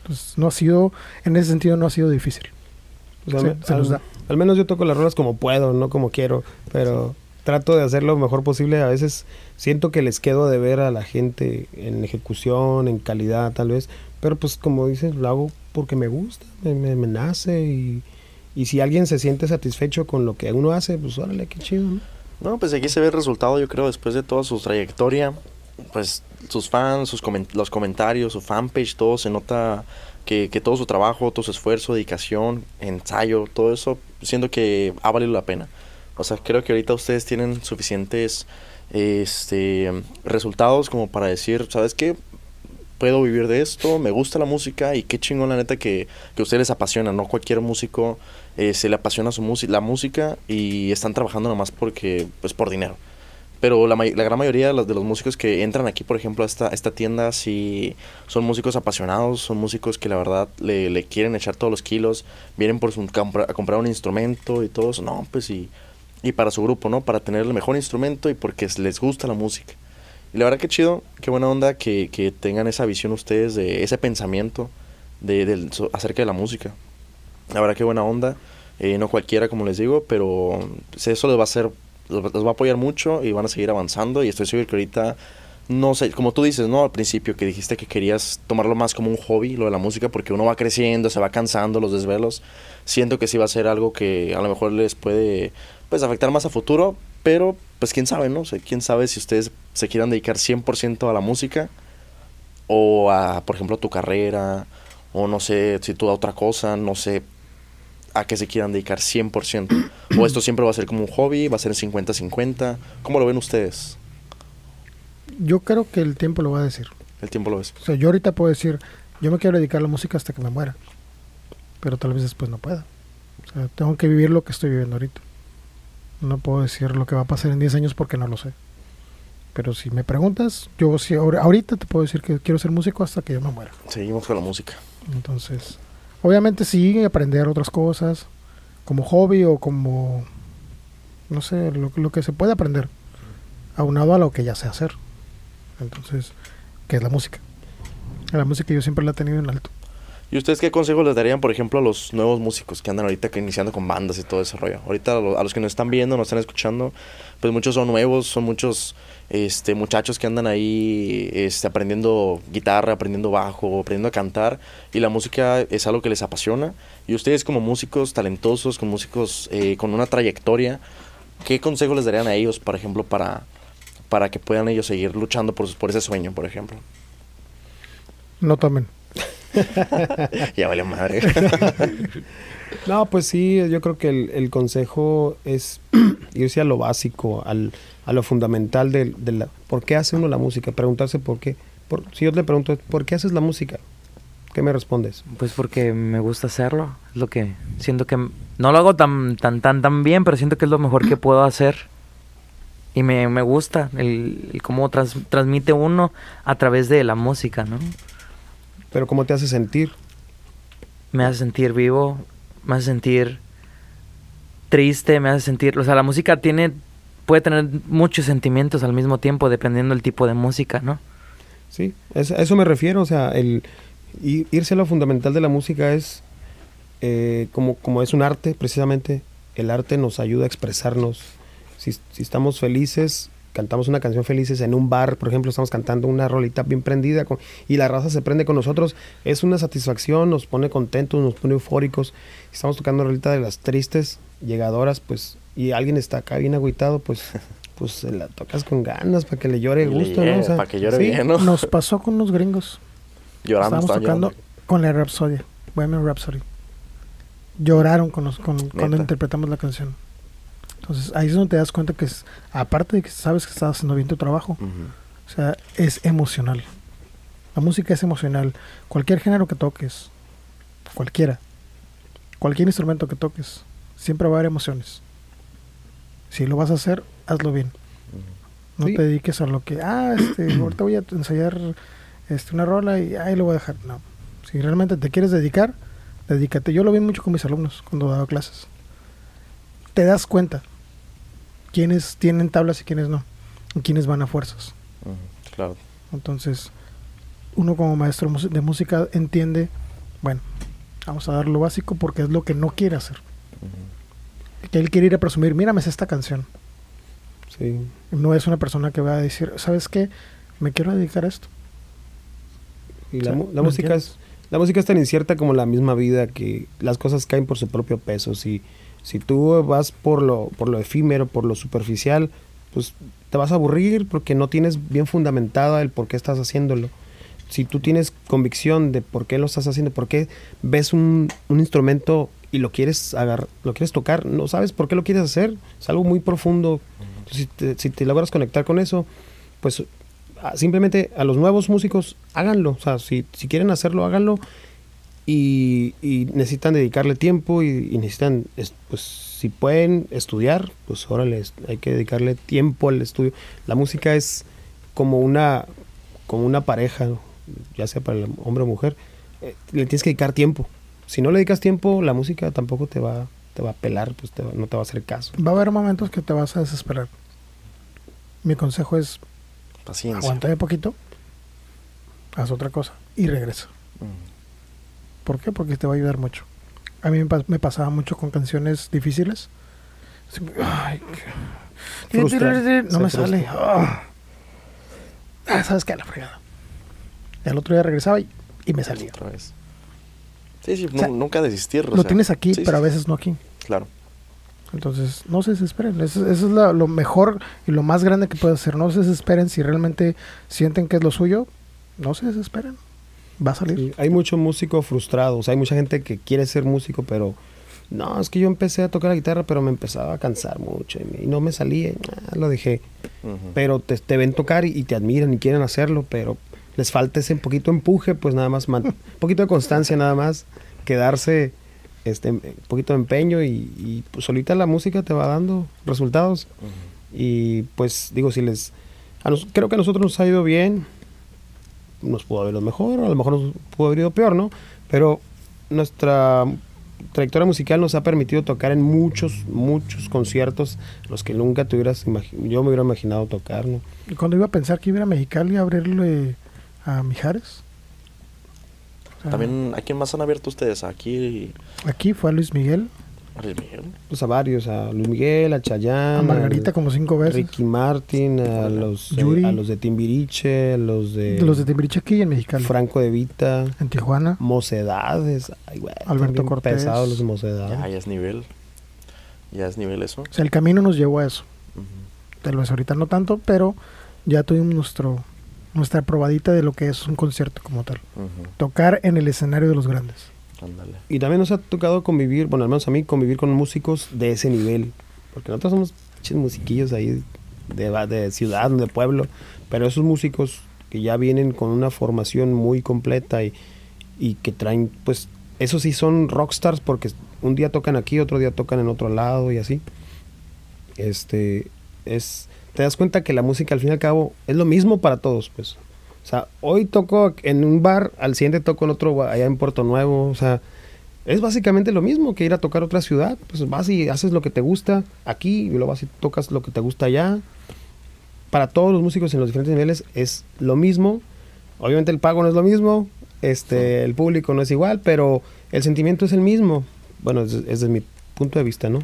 Entonces, no ha sido, en ese sentido, no ha sido difícil. o sea, se nos da. Al menos yo toco las rolas como puedo, no como quiero, pero trato de hacer lo mejor posible. A veces siento que les quedo de ver a la gente en ejecución, en calidad tal vez, pero pues como dices, lo hago porque me gusta, me, me- me nace y, y si alguien se siente satisfecho con lo que uno hace, pues órale, qué chido, ¿no? No, pues aquí se ve el resultado, yo creo, después de toda su trayectoria. Pues sus fans, sus los comentarios, su fanpage, todo se nota que, que todo su trabajo, todo su esfuerzo, dedicación, ensayo, todo eso, siento que ha valido la pena. O sea, creo que ahorita ustedes tienen suficientes este, resultados como para decir, ¿sabes qué? Puedo vivir de esto, me gusta la música y qué chingón la neta que, que a ustedes les apasiona, ¿no? Cualquier músico eh, se le apasiona su la música y están trabajando nomás porque, pues por dinero. Pero la, la gran mayoría de los, de los músicos que entran aquí, por ejemplo, a esta, a esta tienda, sí son músicos apasionados, son músicos que la verdad le, le quieren echar todos los kilos, vienen por su, a comprar un instrumento y todo eso, no, pues y, y para su grupo, ¿no? Para tener el mejor instrumento y porque les gusta la música. Y la verdad que chido, qué buena onda que, que tengan esa visión ustedes de ese pensamiento de, so- acerca de la música. La verdad que buena onda. Eh, no cualquiera, como les digo, pero pues, eso les va a hacer, los va a apoyar mucho y van a seguir avanzando. Y estoy seguro que ahorita, no sé, como tú dices, ¿no? Al principio que dijiste que querías tomarlo más como un hobby, lo de la música, porque uno va creciendo, se va cansando los desvelos. Siento que sí va a ser algo que a lo mejor les puede, pues, afectar más a futuro, pero, pues, quién sabe, ¿no? O quién sabe si ustedes se quieran dedicar 100% a la música o a, por ejemplo, a tu carrera, o no sé, si tú a otra cosa, no sé a qué se quieran dedicar 100%. o esto siempre va a ser como un hobby, va a ser 50-50. ¿Cómo lo ven ustedes? Yo creo que el tiempo lo va a decir. El tiempo lo ves. O sea, yo ahorita puedo decir, yo me quiero dedicar a la música hasta que me muera. Pero tal vez después no pueda. O sea, tengo que vivir lo que estoy viviendo ahorita. No puedo decir lo que va a pasar en 10 años porque no lo sé. Pero si me preguntas, yo ahor- ahorita te puedo decir que quiero ser músico hasta que yo me muera. Seguimos con la música. Entonces, obviamente sí, aprender otras cosas, como hobby o como, no sé, lo, lo que se puede aprender, aunado a lo que ya sé hacer. Entonces, ¿qué es la música? La música yo siempre la he tenido en alto. ¿Y ustedes qué consejos les darían, por ejemplo, a los nuevos músicos que andan ahorita iniciando con bandas y todo ese rollo? Ahorita a, lo- a los que nos están viendo, nos están escuchando, pues muchos son nuevos, son muchos este, muchachos que andan ahí este, aprendiendo guitarra, aprendiendo bajo, aprendiendo a cantar y la música es algo que les apasiona. Y ustedes como músicos talentosos, con músicos eh, con una trayectoria, ¿qué consejos les darían a ellos, por ejemplo, para, para que puedan ellos seguir luchando por, por ese sueño, por ejemplo? No tomen. ya vale madre. No, pues sí, yo creo que el, el consejo es irse a lo básico, al, a lo fundamental de, de la... ¿Por qué hace uno la música? Preguntarse por qué. Por, si yo te pregunto, ¿por qué haces la música? ¿Qué me respondes? Pues porque me gusta hacerlo. Es lo que siento que no lo hago tan tan tan tan bien, pero siento que es lo mejor que puedo hacer. Y me, me gusta el, el cómo trans- transmite uno a través de la música, ¿no? Pero ¿cómo te hace sentir? Me hace sentir vivo, me hace sentir triste, me hace sentir, o sea, la música tiene puede tener muchos sentimientos al mismo tiempo dependiendo del tipo de música, ¿no? Sí, es- a eso me refiero. O sea, el irse a lo fundamental de la música es, eh, como, como es un arte, precisamente, el arte nos ayuda a expresarnos. Si, si estamos felices, cantamos una canción felices en un bar, por ejemplo, estamos cantando una rolita bien prendida con- y la raza se prende con nosotros, es una satisfacción, nos pone contentos, nos pone eufóricos. Si estamos tocando una rolita de las tristes, llegadoras, pues, y alguien está acá bien agüitado, pues, pues se la tocas con ganas para que le llore Y le gusto, ¿no? llegue, O sea, para que llore sí. bien, ¿no? Nos pasó con unos gringos. Llorando, Estábamos tocando llorando. con la Rhapsodia, Bohemian Rhapsody. Lloraron con con- cuando interpretamos la canción. Entonces ahí es donde te das cuenta que es, aparte de que sabes que estás haciendo bien tu trabajo, o sea, es emocional. La música es emocional. Cualquier género que toques, cualquiera, cualquier instrumento que toques, siempre va a haber emociones. Si lo vas a hacer, hazlo bien. No Sí. te dediques a lo que, ah, este, ahorita voy a ensayar este, una rola y ahí lo voy a dejar. No. Si realmente te quieres dedicar, dedícate. Yo lo vi mucho con mis alumnos cuando daba clases. Te das cuenta quiénes tienen tablas y quiénes no, y quiénes van a fuerzas. Claro. Entonces, uno como maestro de música entiende, bueno, vamos a dar lo básico porque es lo que no quiere hacer. Que él quiere ir a presumir, mírame es esta canción. Sí. No es una persona que va a decir, ¿sabes qué? Me quiero dedicar a esto. Y la, O sea, mu- la ¿me música es, la música es tan incierta como la misma vida que las cosas caen por su propio peso. Si, si tú vas por lo, por lo efímero, por lo superficial, pues te vas a aburrir porque no tienes bien fundamentada el por qué estás haciéndolo. Si tú tienes convicción de por qué lo estás haciendo, por qué ves un, un instrumento y lo quieres agarrar, lo quieres tocar, no sabes por qué lo quieres hacer, es algo muy profundo. si, te, si te logras conectar con eso, pues simplemente a los nuevos músicos, háganlo. O sea, si, si quieren hacerlo, háganlo. Y, y necesitan dedicarle tiempo y, necesitan, pues si pueden estudiar, pues órale, hay que dedicarle tiempo al estudio. La música es como una, como una pareja, ya sea para el hombre o mujer, eh, le tienes que dedicar tiempo. Si no le dedicas tiempo, la música tampoco te va, te va a pelar, pues no te va a hacer caso. Va a haber momentos que te vas a desesperar. Mi consejo es Paciencia. Aguanta un poquito, haz otra cosa y regresa. Mm. ¿Por qué? Porque te va a ayudar mucho. A mí me, pasaba mucho con canciones difíciles. Ay, no me sale. Ah. ah, ¿Sabes qué? La fregada. Y al otro día regresaba y, me salía. Otra vez. Sí, sí, nunca desistir. Lo tienes aquí, pero a veces no aquí. Claro. Entonces, no se desesperen. Eso, es lo mejor y lo más grande que puede hacer. No se desesperen si realmente sienten que es lo suyo. No se desesperen. Va a salir. hay mucho músico frustrado. hay mucha gente que quiere ser músico, pero no, es que yo empecé a tocar la guitarra, pero me empezaba a cansar mucho y, no me salía. lo dejé. Pero te, ven tocar y, te admiran y quieren hacerlo, pero les falta ese poquito empuje, pues nada más, un poquito de constancia, nada más. Quedarse este, un poquito de empeño y, pues solita la música te va dando resultados. Y pues digo, si les... creo que a nosotros nos ha ido bien, nos pudo haber ido mejor, a lo mejor nos pudo haber ido peor, ¿no? Pero nuestra trayectoria musical nos ha permitido tocar en muchos, muchos conciertos, los que nunca tuvieras, yo me hubiera imaginado tocar, ¿no? ¿Y cuando iba a pensar que iba a Mexicali a abrirle a Mijares? También, ¿a quién más han abierto ustedes? Aquí. Aquí fue a Luis Miguel. ¿A Luis Miguel? Pues a varios, a Luis Miguel, a Chayanne. A Margarita como cinco veces. Ricky Martin, a los, eh, a los de Timbiriche, a los de... los de Timbiriche aquí en Mexicali. Franco de Vita. En Tijuana. Mocedades. Ay, güey, Alberto Cortés. Pesados los Mocedades. Ya, ya es nivel. Ya es nivel eso. O sea, el camino nos llevó a eso. Tal vez ahorita no tanto, pero ya tuvimos nuestro nuestra probadita de lo que es un concierto como tal. Tocar en el escenario de los grandes. Y también nos ha tocado convivir, bueno, al menos a mí, convivir con músicos de ese nivel. Porque nosotros somos musiquillos ahí de, ciudad, de pueblo. Pero esos músicos que ya vienen con una formación muy completa y, y que traen, pues, esos sí son rockstars porque un día tocan aquí, otro día tocan en otro lado y así. Este, es te das cuenta que la música al fin y al cabo es lo mismo para todos, pues. O sea, hoy toco en un bar, al siguiente toco en otro allá en Puerto Nuevo, o sea, es básicamente lo mismo que ir a tocar otra ciudad, pues vas y haces lo que te gusta aquí y luego vas y tocas lo que te gusta allá. Para todos los músicos en los diferentes niveles es lo mismo. Obviamente el pago no es lo mismo, este, el público no es igual, pero el sentimiento es el mismo. Bueno, es, es desde mi punto de vista, ¿no?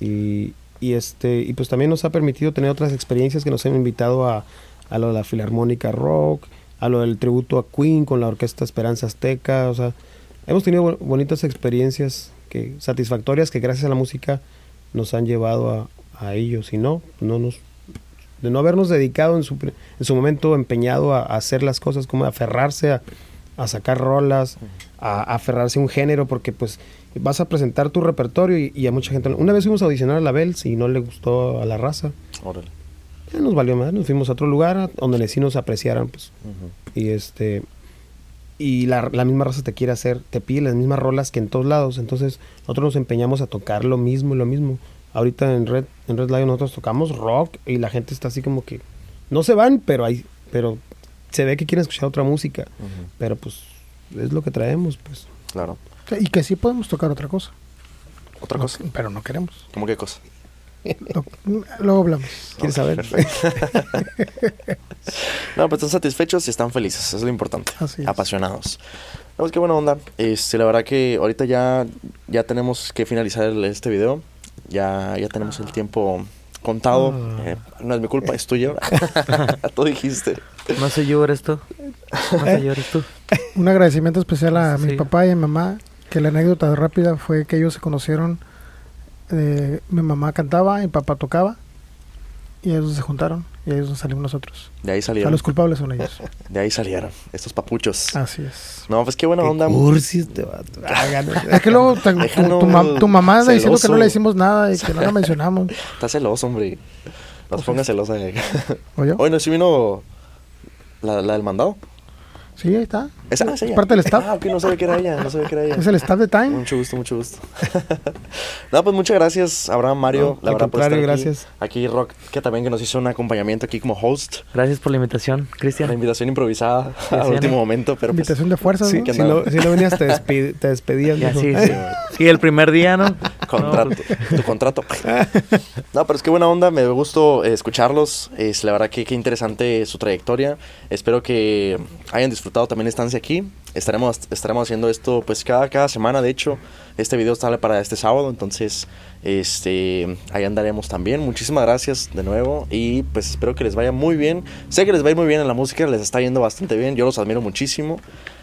Y, y este y pues también nos ha permitido tener otras experiencias que nos han invitado a, a lo de la Filarmónica Rock, a lo del tributo a Queen con la Orquesta Esperanza Azteca, o sea, hemos tenido bonitas experiencias que satisfactorias que gracias a la música nos han llevado a, a ello, si no, no nos de no habernos dedicado en su, en su momento empeñado a, hacer las cosas como aferrarse a, a sacar rolas, a, a aferrarse a un género, porque pues vas a presentar tu repertorio y, a mucha gente. Una vez fuimos a audicionar a la Bells y no le gustó a la raza. Órale. Ya nos valió más, nos fuimos a otro lugar donde sí nos apreciaran, pues. Y este. Y la, la, misma raza te quiere hacer, te pide las mismas rolas que en todos lados. Entonces, nosotros nos empeñamos a tocar lo mismo y lo mismo. Ahorita en Red, en Red Lion nosotros tocamos rock y la gente está así como que. No se van, pero hay. Pero se ve que quieren escuchar otra música. Pero pues es lo que traemos, pues. Claro. Y que sí podemos tocar otra cosa. ¿Otra cosa? Pero no queremos. ¿Cómo qué cosa? Luego hablamos. ¿Quieres saber? no, pues están satisfechos y están felices, es lo importante. Así Apasionados. No, pues qué buena onda. Este, la verdad que ahorita ya, ya tenemos que finalizar este video. Ya, ya tenemos el tiempo contado. Ah. Eh, no es mi culpa, es tuyo. tú dijiste. No soy yo, eres tú. No soy yo, eres tú. Un agradecimiento especial a mi papá y a mi mamá, que la anécdota rápida fue que ellos se conocieron, eh, mi mamá cantaba, mi papá tocaba, y ellos se juntaron, y ellos nos salimos nosotros. De ahí O sea, salieron. los culpables son ellos. De ahí salieron. Estos papuchos. Así es. No, pues qué buena Qué onda. cursi este vato. Cágalo. Es que luego te- tu, tu ma- tu mamá anda diciendo que no le hicimos nada y que no la mencionamos. Está celoso, hombre. Nos ponga celosa. ¿O yo? Hoy no sí vino la, la del mandado. Sí, ahí está. Esa ah, es ella. parte del staff. Ah, ok, no sabía que era ella. No sabía que era ella. Es el staff de Time. Mucho gusto, mucho gusto. no, pues muchas gracias, Abraham, Mario. No, la verdad, por estar contrario, aquí. gracias. Aquí Rock, que también que nos hizo un acompañamiento aquí como host. Gracias por la invitación, La Cristian. invitación improvisada Sí, al sí, último ¿no? momento, pero pues, Invitación de fuerzas, Sí, ¿no? que Si no, si no venías, te, despi- te despedías. Ya, sí, sí. Y el primer día, ¿no? contrato, No, pues, tu contrato. no, pero es que buena onda, me gustó eh, escucharlos. Es la verdad que qué interesante su trayectoria. Espero que hayan disfrutado también la estancia aquí. Estaremos, estaremos haciendo esto pues cada, cada semana, de hecho. Este video sale para este sábado, entonces este ahí andaremos también. Muchísimas gracias de nuevo y pues espero que les vaya muy bien. Sé que les va a ir muy bien en la música, les está yendo bastante bien. Yo los admiro muchísimo.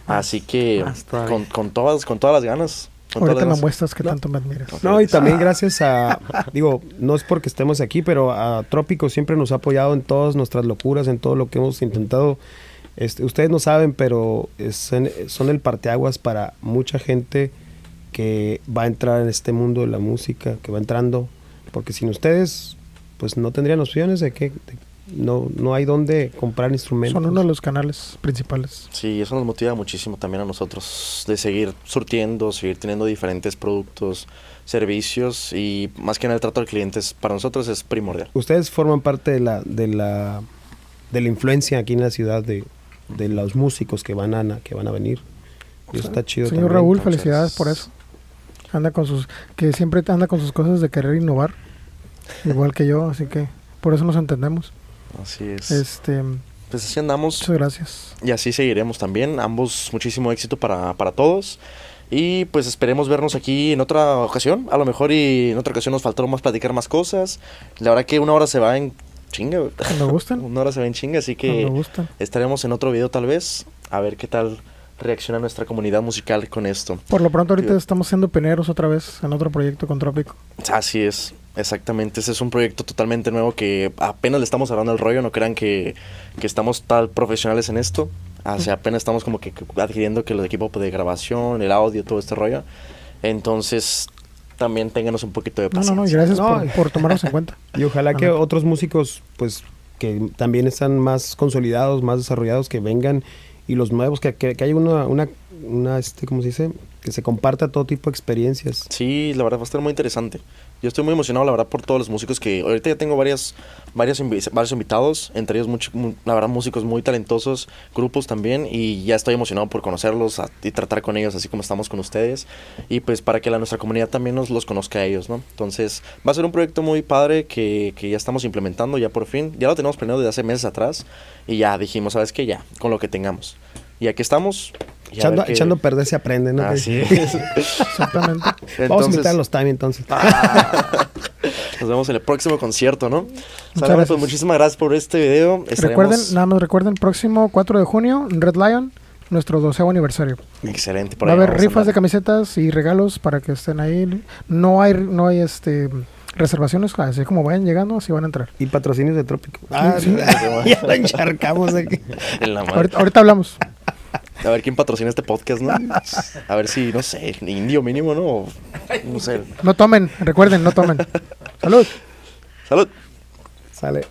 Así que con, con todas con todas las ganas. con todas Ahorita las me muestras que tanto me admiras. No, y también gracias a, digo, no es porque estemos aquí, pero a Trópico siempre nos ha apoyado en todas nuestras locuras, en todo lo que hemos intentado. Este, ustedes no saben, pero es- son, son el parteaguas para mucha gente que va a entrar en este mundo de la música, que va entrando, porque sin ustedes, pues no tendrían opciones de que de- no, no hay dónde comprar instrumentos. Son uno de los canales principales. Sí, eso nos motiva muchísimo también a nosotros de seguir surtiendo, seguir teniendo diferentes productos, servicios y más que nada el trato al cliente es- para nosotros es primordial. Ustedes forman parte de la, de la, de la influencia aquí en la ciudad de, de los músicos que van a, que van a venir. Y eso está chido. Señor también. Raúl, entonces- felicidades por eso. Anda con sus, que siempre anda con sus cosas de querer innovar, igual que yo, así que por eso nos entendemos. Así es. Este, Pues así andamos muchas gracias. y así seguiremos también. Ambos muchísimo éxito para, para todos. Y pues esperemos vernos aquí en otra ocasión. A lo mejor y en otra ocasión nos faltó más platicar más cosas. La verdad que una hora se va en chinga. Cuando gustan, Una hora se va en chinga, así que... Estaremos en otro video tal vez, a ver qué tal reacciona nuestra comunidad musical con esto. Por lo pronto ahorita estamos siendo pioneros otra vez en otro proyecto con Trópico. Así es, exactamente. Ese es un proyecto totalmente nuevo que apenas le estamos hablando el rollo. No crean que, que estamos tal profesionales en esto. Así apenas estamos como que adquiriendo que el equipo de grabación, el audio, todo este rollo. Entonces, también ténganos un poquito de No, paciencia. no, no, y gracias No, por, por tomarnos en cuenta. Y ojalá que otros músicos, pues, que también están más consolidados, más desarrollados, que vengan y los nuevos, que, que, que haya una, una, una, este, ¿cómo se dice? Que se comparta todo tipo de experiencias. Sí, la verdad va a estar muy interesante. Yo estoy muy emocionado, la verdad, por todos los músicos que ahorita ya tengo varias, varias invi- varios invitados, entre ellos, mucho, mu- la verdad, músicos muy talentosos, grupos también, y ya estoy emocionado por conocerlos a- y tratar con ellos así como estamos con ustedes, y pues para que la, nuestra comunidad también nos los conozca a ellos, ¿no? Entonces, va a ser un proyecto muy padre que, que ya estamos implementando ya por fin, ya lo tenemos planeado desde hace meses atrás, y ya dijimos, ¿sabes qué? Ya, con lo que tengamos. Y aquí estamos. A Echando, a perder se aprende, ¿no? Así es. Exactamente. Vamos a invitar a los Time entonces. Ah. Nos vemos en el próximo concierto, ¿no? Gracias. pues muchísimas gracias por este video. Estaremos- Recuerden, nada más recuerden, próximo 4 de junio, Red Lion, nuestro doceavo aniversario. Excelente. por Va a haber a rifas de camisetas y regalos para que estén ahí. No hay, no hay este reservaciones, así como vayan llegando, así van a entrar. Y patrocinios de Trópico. Ah, sí. ya la encharcamos aquí. En la. Ahorita, ahorita hablamos. A ver quién patrocina este podcast, ¿no? A ver si, no sé, indio mínimo, ¿no? No sé. No tomen, recuerden, no tomen. Salud. Salud. Sale.